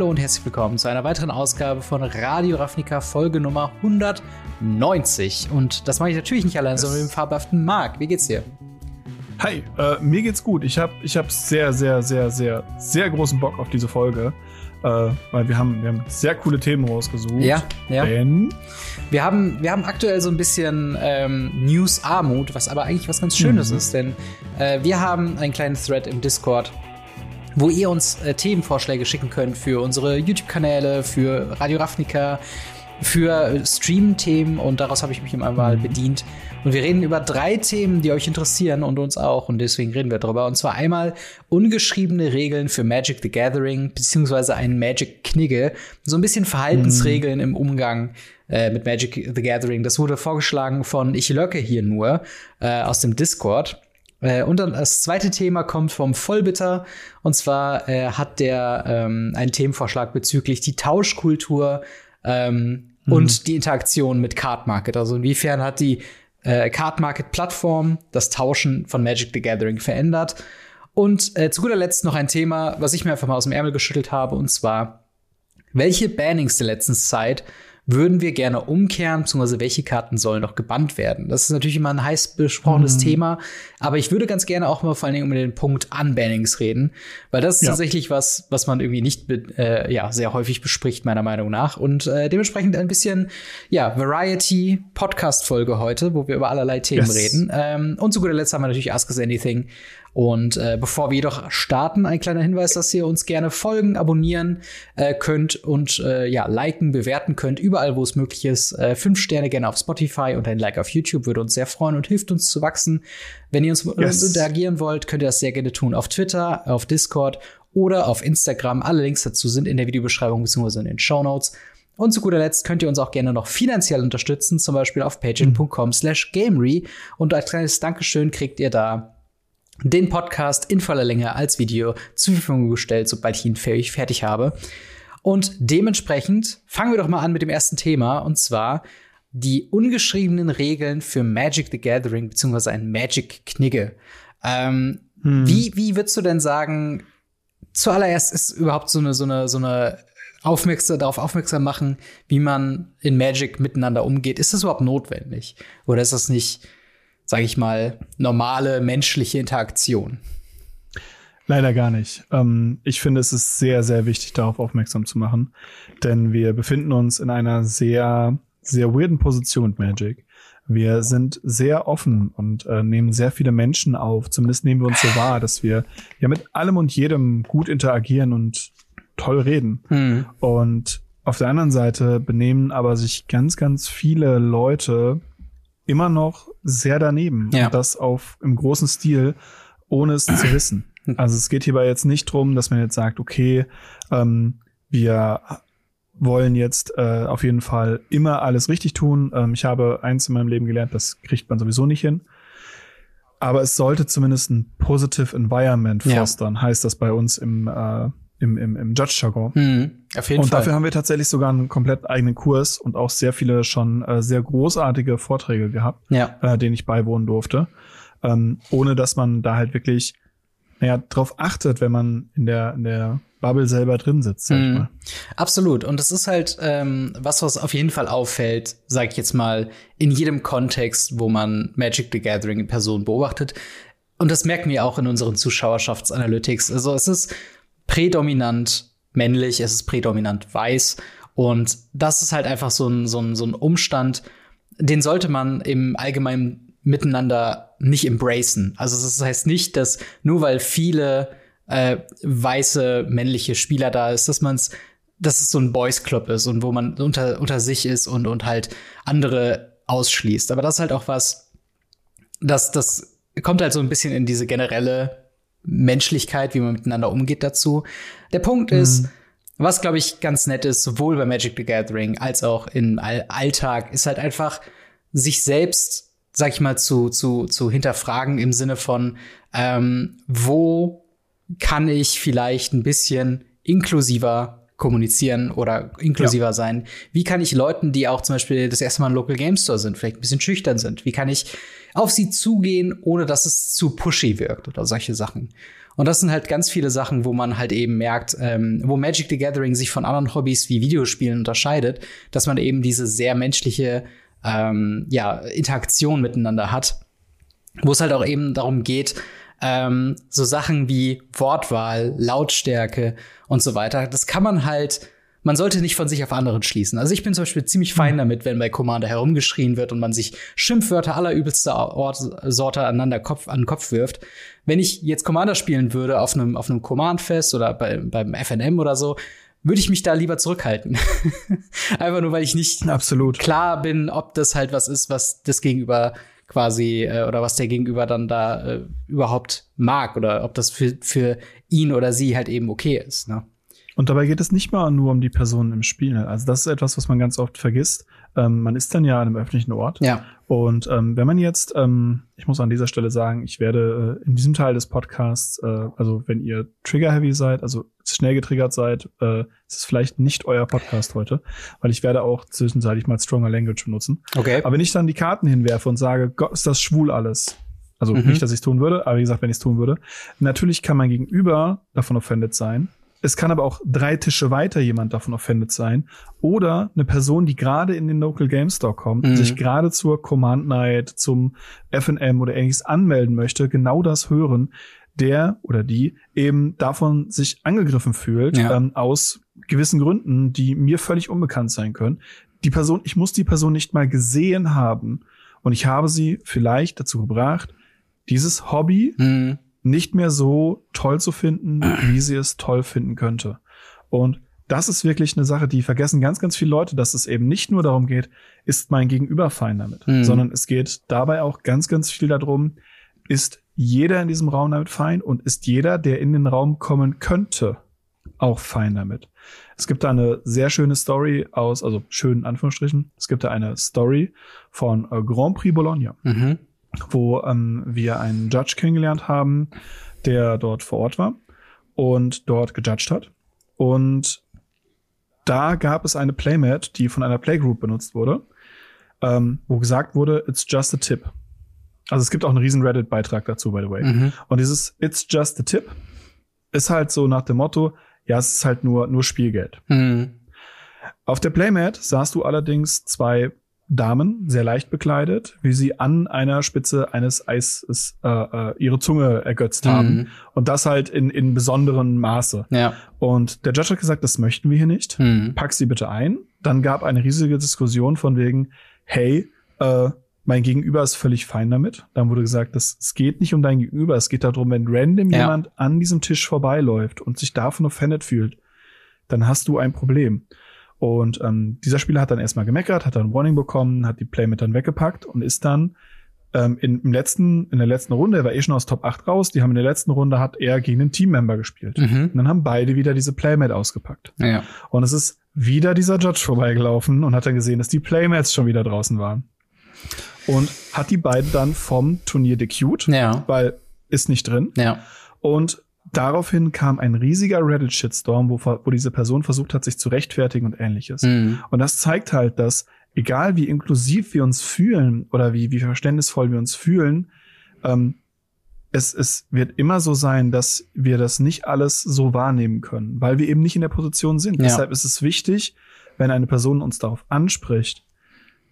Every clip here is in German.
Hallo und herzlich willkommen zu einer weiteren Ausgabe von Radio Ravnica Folge Nummer 190. Und das mache ich natürlich nicht allein, sondern mit dem fabelhaften Marc. Wie geht's dir? Hi, äh, mir geht's gut. Ich habe ich hab sehr, sehr, sehr, sehr, sehr großen Bock auf diese Folge. Äh, weil wir haben, wir haben sehr coole Themen rausgesucht. Ja, ja. Denn Wir haben, wir haben aktuell so ein bisschen ähm, News-Armut, was aber eigentlich was ganz Schönes Mhm. ist, denn äh, wir haben einen kleinen Thread im Discord, wo ihr uns äh, Themenvorschläge schicken könnt für unsere YouTube-Kanäle, für Radio Ravnica, für äh, Stream-Themen und daraus habe ich mich immer mal bedient. Und wir reden über drei Themen, die euch interessieren und uns auch und deswegen reden wir drüber. Und zwar einmal ungeschriebene Regeln für Magic the Gathering, beziehungsweise ein Magic-Knigge. So ein bisschen Verhaltensregeln im Umgang äh, mit Magic the Gathering. Das wurde vorgeschlagen von Ich lurke hier nur äh, aus dem Discord. Äh, und dann das zweite Thema kommt vom Vollbitter. Und zwar äh, hat der ähm, einen Themenvorschlag bezüglich die Tauschkultur ähm, und die Interaktion mit Card Market. Also inwiefern hat die äh, Card Market Plattform das Tauschen von Magic the Gathering verändert. Und äh, zu guter Letzt noch ein Thema, was ich mir einfach mal aus dem Ärmel geschüttelt habe, und zwar welche Bannings der letzten Zeit würden wir gerne umkehren, beziehungsweise welche Karten sollen noch gebannt werden? Das ist natürlich immer ein heiß besprochenes Thema, aber ich würde ganz gerne auch mal vor allen Dingen über den Punkt Unbannings reden, weil das ist Ja. tatsächlich was, was man irgendwie nicht äh, ja, sehr häufig bespricht, meiner Meinung nach. Und äh, dementsprechend ein bisschen, ja, Variety-Podcast-Folge heute, wo wir über allerlei Themen Yes. reden. Ähm, und zu guter Letzt haben wir natürlich Ask Us Anything. Und äh, bevor wir jedoch starten, ein kleiner Hinweis, dass ihr uns gerne folgen, abonnieren äh, könnt und äh, ja, liken, bewerten könnt, überall, wo es möglich ist. Äh, fünf Sterne gerne auf Spotify und ein Like auf YouTube würde uns sehr freuen und hilft uns zu wachsen. Wenn ihr uns Yes. interagieren wollt, könnt ihr das sehr gerne tun auf Twitter, auf Discord oder auf Instagram. Alle Links dazu sind in der Videobeschreibung bzw. in den Show Notes. Und zu guter Letzt könnt ihr uns auch gerne noch finanziell unterstützen, zum Beispiel auf patreon.com slash gamery. Und als kleines Dankeschön kriegt ihr da den Podcast in voller Länge als Video zur Verfügung gestellt, sobald ich ihn fertig habe. Und dementsprechend fangen wir doch mal an mit dem ersten Thema, und zwar die ungeschriebenen Regeln für Magic the Gathering, beziehungsweise ein Magic-Knigge. Ähm, wie, wie würdest du denn sagen, zuallererst ist überhaupt so eine, so eine, so eine aufmerksam, darauf aufmerksam machen, wie man in Magic miteinander umgeht. Ist das überhaupt notwendig? Oder ist das nicht, sage ich mal, normale menschliche Interaktion? leider gar nicht. Ähm, ich finde, es ist sehr, sehr wichtig, darauf aufmerksam zu machen. Denn wir befinden uns in einer sehr, sehr weirden Position mit Magic. Wir sind sehr offen und äh, nehmen sehr viele Menschen auf. Zumindest nehmen wir uns so wahr, dass wir ja mit allem und jedem gut interagieren und toll reden. Hm. Und auf der anderen Seite benehmen aber sich ganz, ganz viele Leute immer noch sehr daneben. Ja. Und das auf im großen Stil, ohne es zu wissen. Also es geht hierbei jetzt nicht drum, dass man jetzt sagt, okay, ähm, wir wollen jetzt äh, auf jeden Fall immer alles richtig tun. Ähm, ich habe eins in meinem Leben gelernt, das kriegt man sowieso nicht hin. Aber es sollte zumindest ein positive Environment Ja. fostern, heißt das bei uns im, äh, im, im, im Judge-Jargon. Hm. Auf jeden Und Fall. dafür haben wir tatsächlich sogar einen komplett eigenen Kurs und auch sehr viele schon äh, sehr großartige Vorträge gehabt, ja. äh, denen ich beiwohnen durfte. Ähm, ohne dass man da halt wirklich, naja, drauf achtet, wenn man in der, in der Bubble selber drin sitzt, sag ich mal. Absolut. Und es ist halt ähm, was, was auf jeden Fall auffällt, sag ich jetzt mal, in jedem Kontext, wo man Magic the Gathering in Person beobachtet. Und das merken wir auch in unseren Zuschauerschaftsanalytics. Also es ist prädominant männlich, es ist prädominant weiß. Und das ist halt einfach so ein, so ein, so ein Umstand, den sollte man im allgemeinen Miteinander nicht embracen. Also das heißt nicht, dass nur weil viele äh, weiße männliche Spieler da ist, dass man's, dass es so ein Boys Club ist und wo man unter, unter sich ist und, und halt andere ausschließt. Aber das ist halt auch was, das, das kommt halt so ein bisschen in diese generelle Menschlichkeit, wie man miteinander umgeht dazu. Der Punkt ist, was glaube ich ganz nett ist, sowohl bei Magic the Gathering als auch im All Alltag, ist halt einfach sich selbst, sag ich mal, zu, zu, zu hinterfragen im Sinne von, ähm, wo kann ich vielleicht ein bisschen inklusiver kommunizieren oder inklusiver sein? Wie kann ich Leuten, die auch zum Beispiel das erste Mal im Local Game Store sind, vielleicht ein bisschen schüchtern sind, wie kann ich auf sie zugehen, ohne dass es zu pushy wirkt oder solche Sachen? Und das sind halt ganz viele Sachen, wo man halt eben merkt, ähm, wo Magic the Gathering sich von anderen Hobbys wie Videospielen unterscheidet, dass man eben diese sehr menschliche ähm, ja, Interaktion miteinander hat, wo es halt auch eben darum geht, ähm, so Sachen wie Wortwahl, Lautstärke und so weiter. Das kann man halt man sollte nicht von sich auf anderen schließen. Also ich bin zum Beispiel ziemlich fein hm. damit, wenn bei Commander herumgeschrien wird und man sich Schimpfwörter allerübelster Ort, Sorte aneinander Kopf, an den Kopf wirft. Wenn ich jetzt Commander spielen würde auf einem, auf einem Command-Fest oder bei, beim FNM oder so, würde ich mich da lieber zurückhalten. Einfach nur, weil ich nicht Absolut. klar bin, ob das halt was ist, was das Gegenüber quasi äh, oder was der Gegenüber dann da äh, überhaupt mag oder ob das für, für ihn oder sie halt eben okay ist. Ne? Und dabei geht es nicht mal nur um die Personen im Spiel. Also das ist etwas, was man ganz oft vergisst. Ähm, man ist dann ja an einem öffentlichen Ort. Ja. Und ähm, wenn man jetzt, ähm, ich muss an dieser Stelle sagen, ich werde äh, in diesem Teil des Podcasts, äh, also wenn ihr Trigger-heavy seid, also schnell getriggert seid, äh, ist es vielleicht nicht euer Podcast heute, weil ich werde auch zwischenzeitlich mal Stronger Language benutzen. Okay. Aber wenn ich dann die Karten hinwerfe und sage, Gott, ist das schwul alles. Also mhm. nicht, dass ich es tun würde, aber wie gesagt, wenn ich es tun würde. Natürlich kann mein Gegenüber davon offended sein es kann aber auch drei Tische weiter jemand davon offended sein. Oder eine Person, die gerade in den Local Game Store kommt, mhm. sich gerade zur Command Night, zum FNM oder ähnliches anmelden möchte, genau das hören, der oder die eben davon sich angegriffen fühlt, ja. ähm, aus gewissen Gründen, die mir völlig unbekannt sein können. Die Person, ich muss die Person nicht mal gesehen haben und ich habe sie vielleicht dazu gebracht, dieses Hobby mhm nicht mehr so toll zu finden, wie sie es toll finden könnte. Und das ist wirklich eine Sache, die vergessen ganz, ganz viele Leute, dass es eben nicht nur darum geht, ist mein Gegenüber fein damit, mhm. sondern es geht dabei auch ganz, ganz viel darum, ist jeder in diesem Raum damit fein und ist jeder, der in den Raum kommen könnte, auch fein damit. Es gibt da eine sehr schöne Story aus, also schönen Anführungsstrichen, es gibt da eine Story von äh, Grand Prix Bologna. Mhm wo ähm, wir einen Judge kennengelernt haben, der dort vor Ort war und dort gejudged hat. Und da gab es eine Playmat, die von einer Playgroup benutzt wurde, ähm, wo gesagt wurde, it's just a tip. Also es gibt auch einen riesen Reddit-Beitrag dazu, by the way. Mhm. Und dieses It's just a tip ist halt so nach dem Motto, ja, es ist halt nur, nur Spielgeld. Mhm. Auf der Playmat sahst du allerdings zwei Damen, sehr leicht bekleidet, wie sie an einer Spitze eines Eises äh, äh, ihre Zunge ergötzt haben. Mhm. Und das halt in, in besonderem Maße. Ja. Und der Judge hat gesagt, das möchten wir hier nicht. Mhm. Pack sie bitte ein. Dann gab eine riesige Diskussion von wegen, hey, äh, mein Gegenüber ist völlig fein damit. Dann wurde gesagt, dass es geht nicht um dein Gegenüber, es geht darum, wenn random ja. jemand an diesem Tisch vorbeiläuft und sich davon offended fühlt, dann hast du ein Problem. Und ähm, dieser Spieler hat dann erstmal gemeckert, hat dann Warning bekommen, hat die Playmat dann weggepackt und ist dann ähm, in, im letzten, in der letzten Runde, er war eh schon aus Top 8 raus, die haben in der letzten Runde hat er gegen einen Teammember gespielt. Mhm. Und dann haben beide wieder diese Playmat ausgepackt. Ja. Und es ist wieder dieser Judge vorbeigelaufen und hat dann gesehen, dass die Playmats schon wieder draußen waren. Und hat die beiden dann vom Turnier decute, ja. weil ist nicht drin. Ja. Und Daraufhin kam ein riesiger Reddit-Shitstorm, wo, wo diese Person versucht hat, sich zu rechtfertigen und ähnliches. Mhm. Und das zeigt halt, dass egal wie inklusiv wir uns fühlen oder wie, wie verständnisvoll wir uns fühlen, ähm, es, es wird immer so sein, dass wir das nicht alles so wahrnehmen können, weil wir eben nicht in der Position sind. Ja. Deshalb ist es wichtig, wenn eine Person uns darauf anspricht,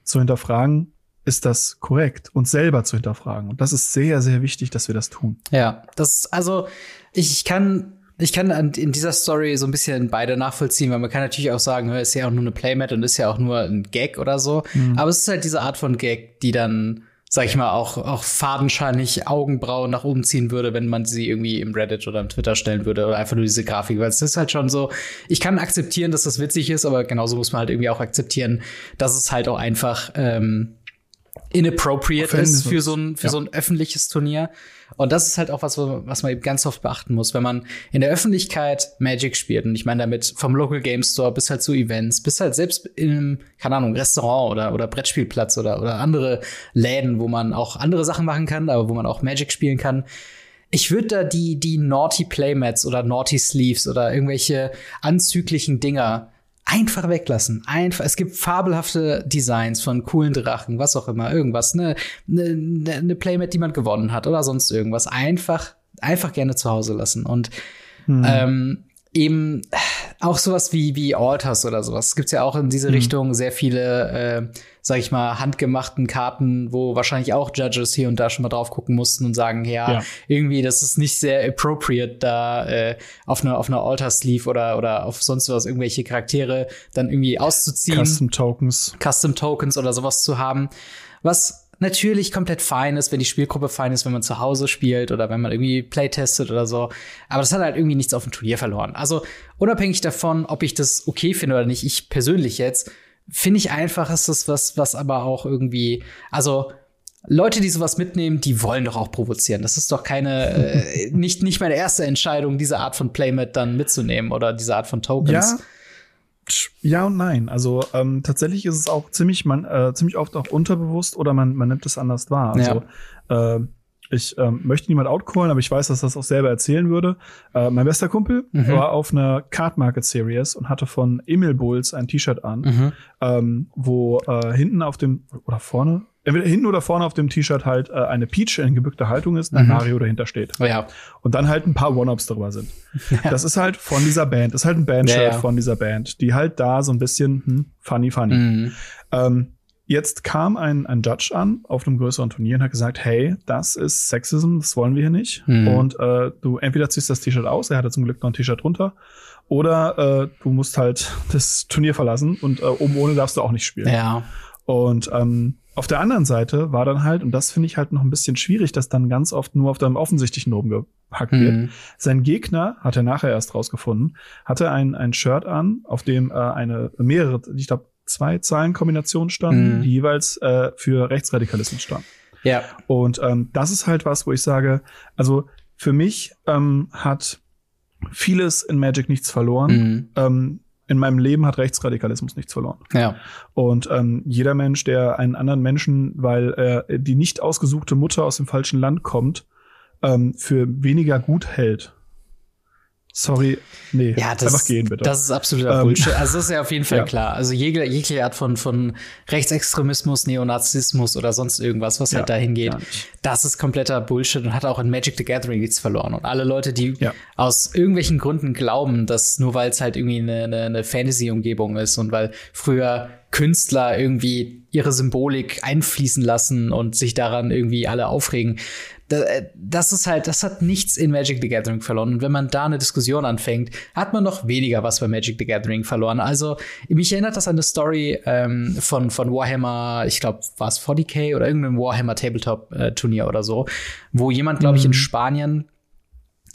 zu hinterfragen, ist das korrekt, uns selber zu hinterfragen. Und das ist sehr, sehr wichtig, dass wir das tun. Ja, das, also, ich kann ich kann in dieser Story so ein bisschen beide nachvollziehen, weil man kann natürlich auch sagen, ist ja auch nur eine Playmat und ist ja auch nur ein Gag oder so. Mhm. Aber es ist halt diese Art von Gag, die dann, sag ich mal, auch, auch fadenscheinig Augenbrauen nach oben ziehen würde, wenn man sie irgendwie im Reddit oder im Twitter stellen würde oder einfach nur diese Grafik. Weil es ist halt schon so, ich kann akzeptieren, dass das witzig ist, aber genauso muss man halt irgendwie auch akzeptieren, dass es halt auch einfach ähm, inappropriate ist für so ein für ja. so ein öffentliches Turnier. Und das ist halt auch was, was man eben ganz oft beachten muss, wenn man in der Öffentlichkeit Magic spielt. Und ich meine damit vom Local Game Store bis halt zu Events, bis halt selbst im, keine Ahnung, Restaurant oder, oder Brettspielplatz oder, oder andere Läden, wo man auch andere Sachen machen kann, aber wo man auch Magic spielen kann. Ich würde da die, die Naughty Playmats oder Naughty Sleeves oder irgendwelche anzüglichen Dinger einfach weglassen. Einfach. Es gibt fabelhafte Designs von coolen Drachen, was auch immer, irgendwas, ne, ne, ne, Playmat, die man gewonnen hat oder sonst irgendwas. Einfach einfach gerne zu Hause lassen. Und hm. ähm, eben auch sowas wie, wie Alters oder sowas. Es gibt ja auch in diese mhm. Richtung sehr viele, äh, sag ich mal, handgemachten Karten, wo wahrscheinlich auch Judges hier und da schon mal drauf gucken mussten und sagen, ja, ja. irgendwie, das ist nicht sehr appropriate, da äh, auf einer auf einer Alter-Sleeve oder, oder auf sonst was irgendwelche Charaktere dann irgendwie auszuziehen. Custom Tokens. Custom Tokens oder sowas zu haben. Was natürlich komplett fein ist, wenn die Spielgruppe fein ist, wenn man zu Hause spielt oder wenn man irgendwie playtestet oder so. Aber das hat halt irgendwie nichts auf dem Turnier verloren. Also unabhängig davon, ob ich das okay finde oder nicht, ich persönlich jetzt, finde ich einfach, ist das was, was aber auch irgendwie, also Leute, die sowas mitnehmen, die wollen doch auch provozieren. Das ist doch keine, äh, nicht, nicht meine erste Entscheidung, diese Art von Playmat dann mitzunehmen oder diese Art von Tokens. Ja ja und nein. Also ähm, tatsächlich ist es auch ziemlich, man, äh, ziemlich oft auch unterbewusst oder man, man nimmt es anders wahr. Also ja. äh, ich ähm, möchte niemand outcallen, aber ich weiß, dass das auch selber erzählen würde. Äh, mein bester Kumpel mhm. war auf einer Card Market Series und hatte von Emil Bulls ein T-Shirt an, mhm. ähm, wo äh, hinten auf dem oder vorne entweder hinten oder vorne auf dem T-Shirt halt äh, eine Peach in gebückter Haltung ist, ein mhm. Mario dahinter steht. Oh ja. Und dann halt ein paar One-Ups darüber sind. Ja. Das ist halt von dieser Band, ist halt ein Bandshirt ja. von dieser Band, die halt da so ein bisschen hm, funny, funny. Mhm. Ähm, jetzt kam ein, ein Judge an auf einem größeren Turnier und hat gesagt, hey, das ist Sexism, das wollen wir hier nicht. Mhm. Und äh, du entweder ziehst das T-Shirt aus, er hatte zum Glück noch ein T-Shirt drunter, oder äh, du musst halt das Turnier verlassen und äh, oben ohne darfst du auch nicht spielen. Ja. Und ähm, auf der anderen Seite war dann halt, und das finde ich halt noch ein bisschen schwierig, dass dann ganz oft nur auf deinem offensichtlichen oben gehackt mhm. wird. Sein Gegner, hat er nachher erst rausgefunden, hatte ein, ein Shirt an, auf dem äh, eine mehrere, ich glaube, zwei Zahlenkombinationen standen, mhm. die jeweils äh, für Rechtsradikalismus standen. Ja. Und ähm, das ist halt was, wo ich sage, also für mich ähm, hat vieles in Magic nichts verloren. Mhm. Ähm, in meinem Leben hat Rechtsradikalismus nichts verloren. Ja. Und ähm, jeder Mensch, der einen anderen Menschen, weil er die nicht ausgesuchte Mutter aus dem falschen Land kommt, ähm, für weniger gut hält, Sorry, nee, ja, das, einfach gehen bitte. Das ist absoluter ähm, Bullshit. Also das ist ja auf jeden Fall ja. klar. Also jegliche, jegliche Art von, von Rechtsextremismus, Neonazismus oder sonst irgendwas, was halt ja, halt dahin geht, das ist kompletter Bullshit und hat auch in Magic the Gathering nichts verloren. Und alle Leute, die ja. aus irgendwelchen Gründen glauben, dass nur weil es halt irgendwie eine, eine, eine Fantasy-Umgebung ist und weil früher Künstler irgendwie ihre Symbolik einfließen lassen und sich daran irgendwie alle aufregen, das ist halt, das hat nichts in Magic the Gathering verloren. Und wenn man da eine Diskussion anfängt, hat man noch weniger was bei Magic the Gathering verloren. Also, mich erinnert das an eine Story ähm, von, von Warhammer, ich glaube, war es 40k oder irgendeinem Warhammer Tabletop-Turnier äh, oder so, wo jemand, glaube ich, in mhm. Spanien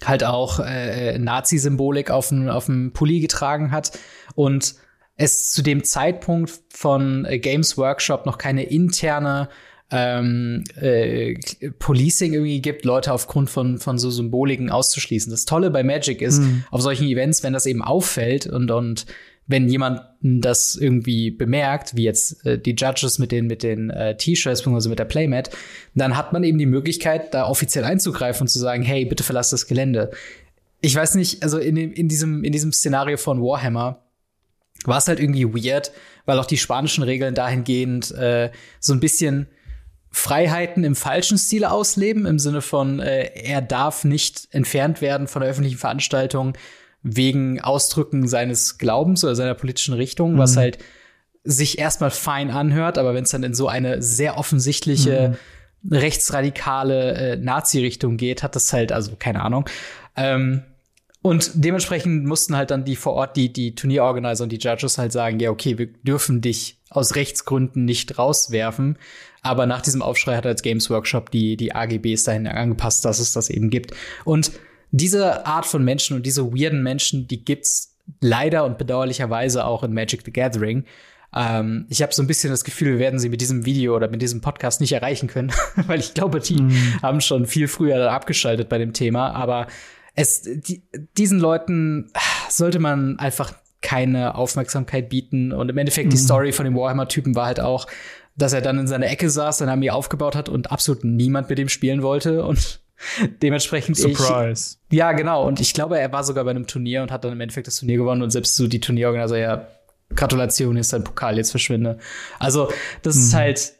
halt auch äh, Nazi-Symbolik auf dem Pulli getragen hat und es zu dem Zeitpunkt von äh, Games Workshop noch keine interne ähm, äh, Policing irgendwie gibt, Leute aufgrund von, von so Symboliken auszuschließen. Das Tolle bei Magic ist, mhm. auf solchen Events, wenn das eben auffällt und, und wenn jemand das irgendwie bemerkt, wie jetzt äh, die Judges mit den, mit den äh, T-Shirts bzw. mit der Playmat, dann hat man eben die Möglichkeit, da offiziell einzugreifen und zu sagen, hey, bitte verlass das Gelände. Ich weiß nicht, also in, in, diesem, in diesem Szenario von Warhammer war es halt irgendwie weird, weil auch die spanischen Regeln dahingehend äh, so ein bisschen Freiheiten im falschen Stile ausleben, im Sinne von, äh, er darf nicht entfernt werden von der öffentlichen Veranstaltung wegen Ausdrücken seines Glaubens oder seiner politischen Richtung, mhm. was halt sich erstmal fein anhört, aber wenn es dann in so eine sehr offensichtliche mhm. rechtsradikale äh, Nazi-Richtung geht, hat das halt, also keine Ahnung. Ähm, und dementsprechend mussten halt dann die vor Ort, die, die Turnierorganizer und die Judges halt sagen, ja, okay, wir dürfen dich aus Rechtsgründen nicht rauswerfen. Aber nach diesem Aufschrei hat als Games Workshop die, die AGBs dahin angepasst, dass es das eben gibt. Und diese Art von Menschen und diese weirden Menschen, die gibt's leider und bedauerlicherweise auch in Magic the Gathering. Ähm, ich habe so ein bisschen das Gefühl, wir werden sie mit diesem Video oder mit diesem Podcast nicht erreichen können, weil ich glaube, die mm. haben schon viel früher abgeschaltet bei dem Thema. Aber es, die, diesen Leuten sollte man einfach keine Aufmerksamkeit bieten. Und im Endeffekt, mm. die mhm. Story von dem Warhammer-Typen war halt auch, dass er dann in seiner Ecke saß, seine Armee aufgebaut hat und absolut niemand mit ihm spielen wollte und dementsprechend Surprise. Ich, ja, genau. Und ich glaube, er war sogar bei einem Turnier und hat dann im Endeffekt das Turnier gewonnen und selbst so die Turnierorganisator, ja, Gratulation, ist dein Pokal, jetzt verschwinde. Also, das mhm. ist halt,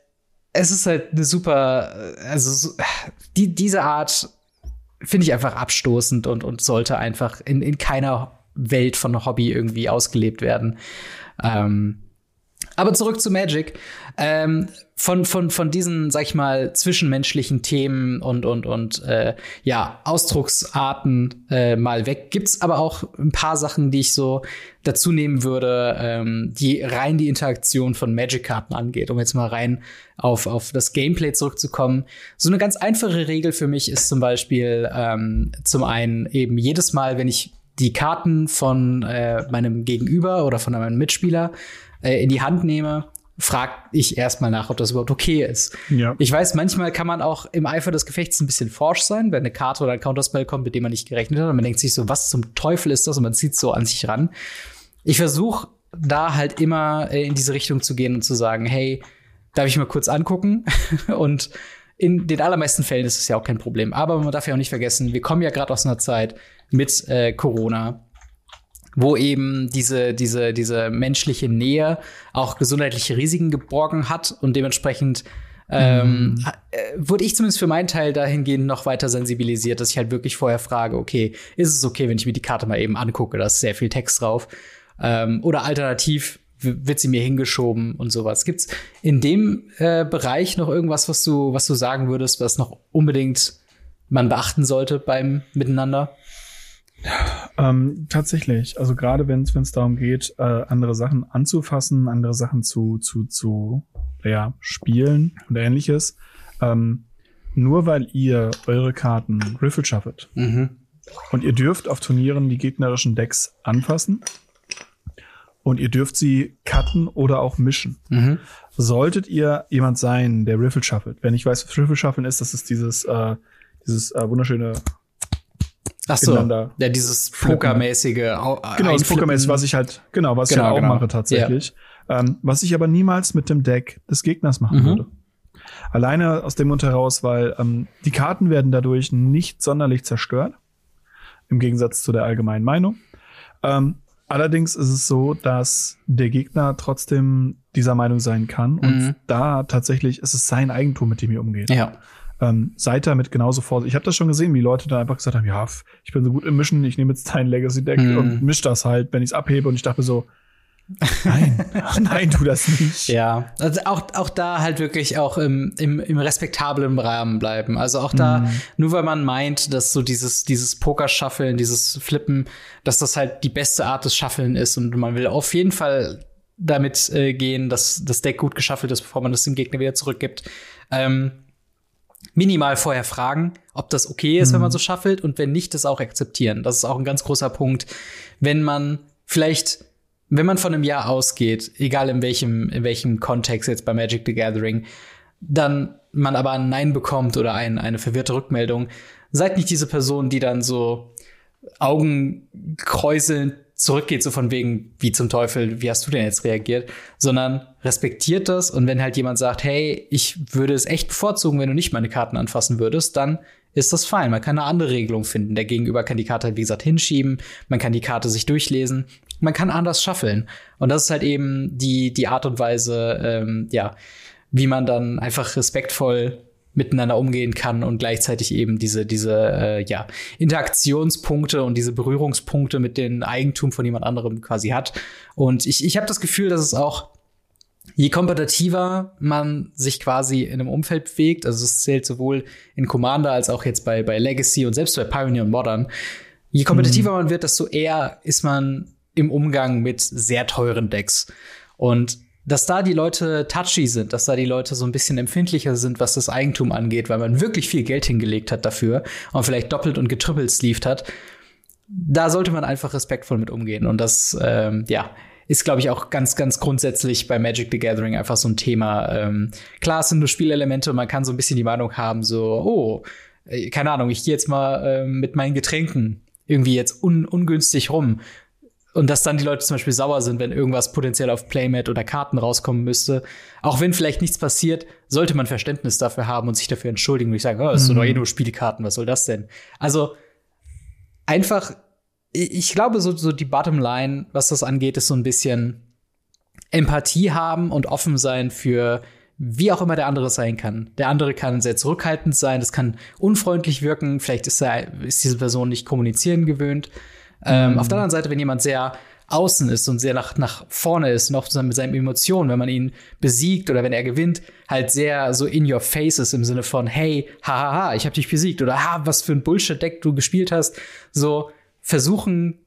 es ist halt eine super, also, die, diese Art finde ich einfach abstoßend und, und sollte einfach in, in keiner Welt von Hobby irgendwie ausgelebt werden. Ähm, aber zurück zu Magic. Ähm, von, von, von diesen, sag ich mal, zwischenmenschlichen Themen und, und, und äh, ja, Ausdrucksarten äh, mal weg. Gibt's aber auch ein paar Sachen, die ich so dazu nehmen würde, ähm, die rein die Interaktion von Magic-Karten angeht, um jetzt mal rein auf, auf das Gameplay zurückzukommen. So eine ganz einfache Regel für mich ist zum Beispiel ähm, zum einen eben jedes Mal, wenn ich die Karten von äh, meinem Gegenüber oder von meinem Mitspieler äh, in die Hand nehme, frage ich erstmal nach, ob das überhaupt okay ist. Ja. Ich weiß, manchmal kann man auch im Eifer des Gefechts ein bisschen forsch sein, wenn eine Karte oder ein Counterspell kommt, mit dem man nicht gerechnet hat. Und man denkt sich so, was zum Teufel ist das? Und man zieht so an sich ran. Ich versuche da halt immer äh, in diese Richtung zu gehen und zu sagen, hey, darf ich mal kurz angucken? und in den allermeisten Fällen ist es ja auch kein Problem. Aber man darf ja auch nicht vergessen, wir kommen ja gerade aus einer Zeit mit äh, Corona, wo eben diese, diese, diese menschliche Nähe auch gesundheitliche Risiken geborgen hat und dementsprechend ähm, Mhm. äh, wurde ich zumindest für meinen Teil dahingehend noch weiter sensibilisiert, dass ich halt wirklich vorher frage, okay, ist es okay, wenn ich mir die Karte mal eben angucke, da ist sehr viel Text drauf. Ähm, oder alternativ wird sie mir hingeschoben und sowas. Gibt's in dem äh, Bereich noch irgendwas, was du, was du sagen würdest, was noch unbedingt man beachten sollte beim Miteinander? Ähm, tatsächlich. Also gerade wenn es darum geht, äh, andere Sachen anzufassen, andere Sachen zu, zu, zu ja, spielen und ähnliches. Ähm, nur weil ihr eure Karten Riffle schaffet Mhm. und ihr dürft auf Turnieren die gegnerischen Decks anfassen und ihr dürft sie cutten oder auch mischen. Mhm. Solltet ihr jemand sein, der Riffle shuffelt, wenn ich weiß, was Riffle Shuffeln ist, das ist dieses, äh, dieses äh, wunderschöne Ach so, Ineinander ja, dieses. Pokermäßige. au- Genau, das Einflippen. Pokermäßig, was ich halt, genau, was ich Genau, halt auch genau. mache tatsächlich. Ähm, was ich aber niemals mit dem Deck des Gegners machen Mhm. würde. Alleine aus dem Grund heraus, weil ähm, die Karten werden dadurch nicht sonderlich zerstört. Im Gegensatz zu der allgemeinen Meinung. Ähm, allerdings ist es so, dass der Gegner trotzdem dieser Meinung sein kann. Und Mhm. da tatsächlich ist es sein Eigentum, mit dem ihr umgeht Ja. Ähm, seid damit genauso vorsichtig. Ich habe das schon gesehen, wie Leute dann einfach gesagt haben, ja, ich bin so gut im Mischen, ich nehme jetzt dein Legacy-Deck Mhm. und misch das halt, wenn ich es abhebe. Und ich dachte so, nein, nein, tu das nicht. Ja, also auch, auch da halt wirklich auch im, im, im respektablen Rahmen bleiben. Also auch da, Mhm. nur weil man meint, dass so dieses, dieses Poker-Shuffeln, dieses Flippen, dass das halt die beste Art des Shuffeln ist und man will auf jeden Fall damit äh, gehen, dass das Deck gut geschaffelt ist, bevor man das dem Gegner wieder zurückgibt. Ähm, minimal vorher fragen, ob das okay ist, wenn man so schaffelt und wenn nicht, das auch akzeptieren. Das ist auch ein ganz großer Punkt. Wenn man vielleicht, wenn man von einem Jahr ausgeht, egal in welchem, in welchem Kontext jetzt bei Magic the Gathering, dann man aber ein Nein bekommt oder ein, eine verwirrte Rückmeldung, seid nicht diese Person, die dann so Augen kräuselnd zurückgeht, so von wegen, wie zum Teufel, wie hast du denn jetzt reagiert, sondern respektiert das und wenn halt jemand sagt, hey, ich würde es echt bevorzugen, wenn du nicht meine Karten anfassen würdest, dann ist das fein. Man kann eine andere Regelung finden. Der Gegenüber kann die Karte wie gesagt, hinschieben, man kann die Karte sich durchlesen, man kann anders schaffeln. Und das ist halt eben die, die Art und Weise, ähm, ja, wie man dann einfach respektvoll miteinander umgehen kann und gleichzeitig eben diese, diese äh, ja, Interaktionspunkte und diese Berührungspunkte mit dem Eigentum von jemand anderem quasi hat. Und ich, ich habe das Gefühl, dass es auch je kompetitiver man sich quasi in einem Umfeld bewegt, also es zählt sowohl in Commander als auch jetzt bei, bei Legacy und selbst bei Pioneer und Modern, je kompetitiver man wird, desto eher ist man im Umgang mit sehr teuren Decks. Und dass da die Leute touchy sind, dass da die Leute so ein bisschen empfindlicher sind, was das Eigentum angeht, weil man wirklich viel Geld hingelegt hat dafür und vielleicht doppelt und getrippelt sleeved hat, da sollte man einfach respektvoll mit umgehen. Und das, ähm, ja, ist, glaube ich, auch ganz, ganz grundsätzlich bei Magic the Gathering einfach so ein Thema. Ähm, klar, es sind nur Spielelemente und man kann so ein bisschen die Meinung haben, so, oh, äh, keine Ahnung, ich gehe jetzt mal ähm, mit meinen Getränken irgendwie jetzt un ungünstig rum. Und dass dann die Leute zum Beispiel sauer sind, wenn irgendwas potenziell auf Playmat oder Karten rauskommen müsste. Auch wenn vielleicht nichts passiert, sollte man Verständnis dafür haben und sich dafür entschuldigen und nicht sagen, oh, das sind doch eh nur Spielkarten, was soll das denn? Also einfach, ich glaube, so, so die Bottomline, was das angeht, ist so ein bisschen Empathie haben und offen sein für wie auch immer der andere sein kann. Der andere kann sehr zurückhaltend sein, das kann unfreundlich wirken, vielleicht ist, er, ist diese Person nicht kommunizieren gewöhnt. Ähm, auf der anderen Seite, wenn jemand sehr außen ist und sehr nach, nach vorne ist und auch mit seinen Emotionen, wenn man ihn besiegt oder wenn er gewinnt, halt sehr so in your faces im Sinne von, hey, hahaha, ich habe dich besiegt oder ha, was für ein Bullshit-Deck du gespielt hast. So versuchen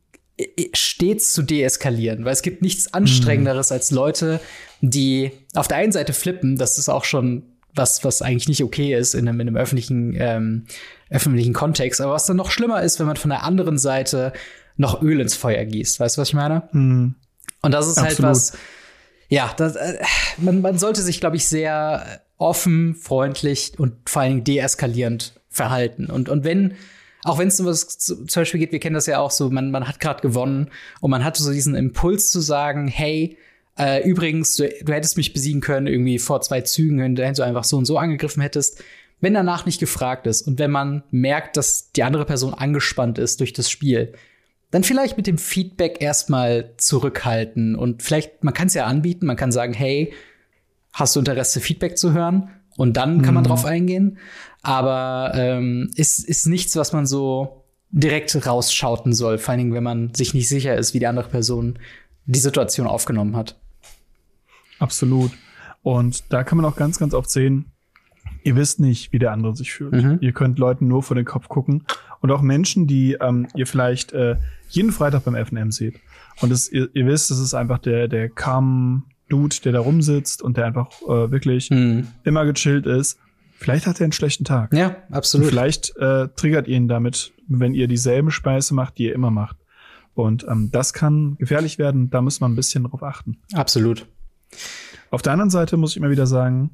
stets zu deeskalieren, weil es gibt nichts anstrengenderes als Leute, die auf der einen Seite flippen, das ist auch schon was, was eigentlich nicht okay ist in einem, in einem öffentlichen, ähm, öffentlichen Kontext, aber was dann noch schlimmer ist, wenn man von der anderen Seite noch Öl ins Feuer gießt. Weißt du, was ich meine? Mhm. Und das ist halt Absolut. halt was, ja, das, äh, man, man sollte sich, glaube ich, sehr offen, freundlich und vor allen Dingen deeskalierend verhalten. Und, und wenn, auch wenn es um was zum Beispiel geht, wir kennen das ja auch so, man, man hat gerade gewonnen und man hatte so diesen Impuls zu sagen, hey, äh, übrigens, du, du hättest mich besiegen können, irgendwie vor zwei Zügen, wenn du einfach so und so angegriffen hättest. Wenn danach nicht gefragt ist und wenn man merkt, dass die andere Person angespannt ist durch das Spiel, dann vielleicht mit dem Feedback erstmal zurückhalten und vielleicht, man kann es ja anbieten, man kann sagen, hey, hast du Interesse, Feedback zu hören? Und dann kann man mhm. drauf eingehen. Aber ähm, ist, ist nichts, was man so direkt rausschauten soll, vor allen Dingen, wenn man sich nicht sicher ist, wie die andere Person die Situation aufgenommen hat. Absolut. Und da kann man auch ganz, ganz oft sehen, ihr wisst nicht, wie der andere sich fühlt. Mhm. Ihr könnt Leuten nur vor den Kopf gucken. Und auch Menschen, die ähm, ihr vielleicht äh, jeden Freitag beim FNM seht. Und das, ihr, ihr wisst, das ist einfach der, der calm Dude, der da rumsitzt und der einfach äh, wirklich mhm. immer gechillt ist. Vielleicht hat er einen schlechten Tag. Ja, absolut. Und vielleicht äh, triggert ihr ihn damit, wenn ihr dieselbe Speise macht, die ihr immer macht. Und ähm, das kann gefährlich werden. Da muss man ein bisschen drauf achten. Absolut. Auf der anderen Seite muss ich immer wieder sagen,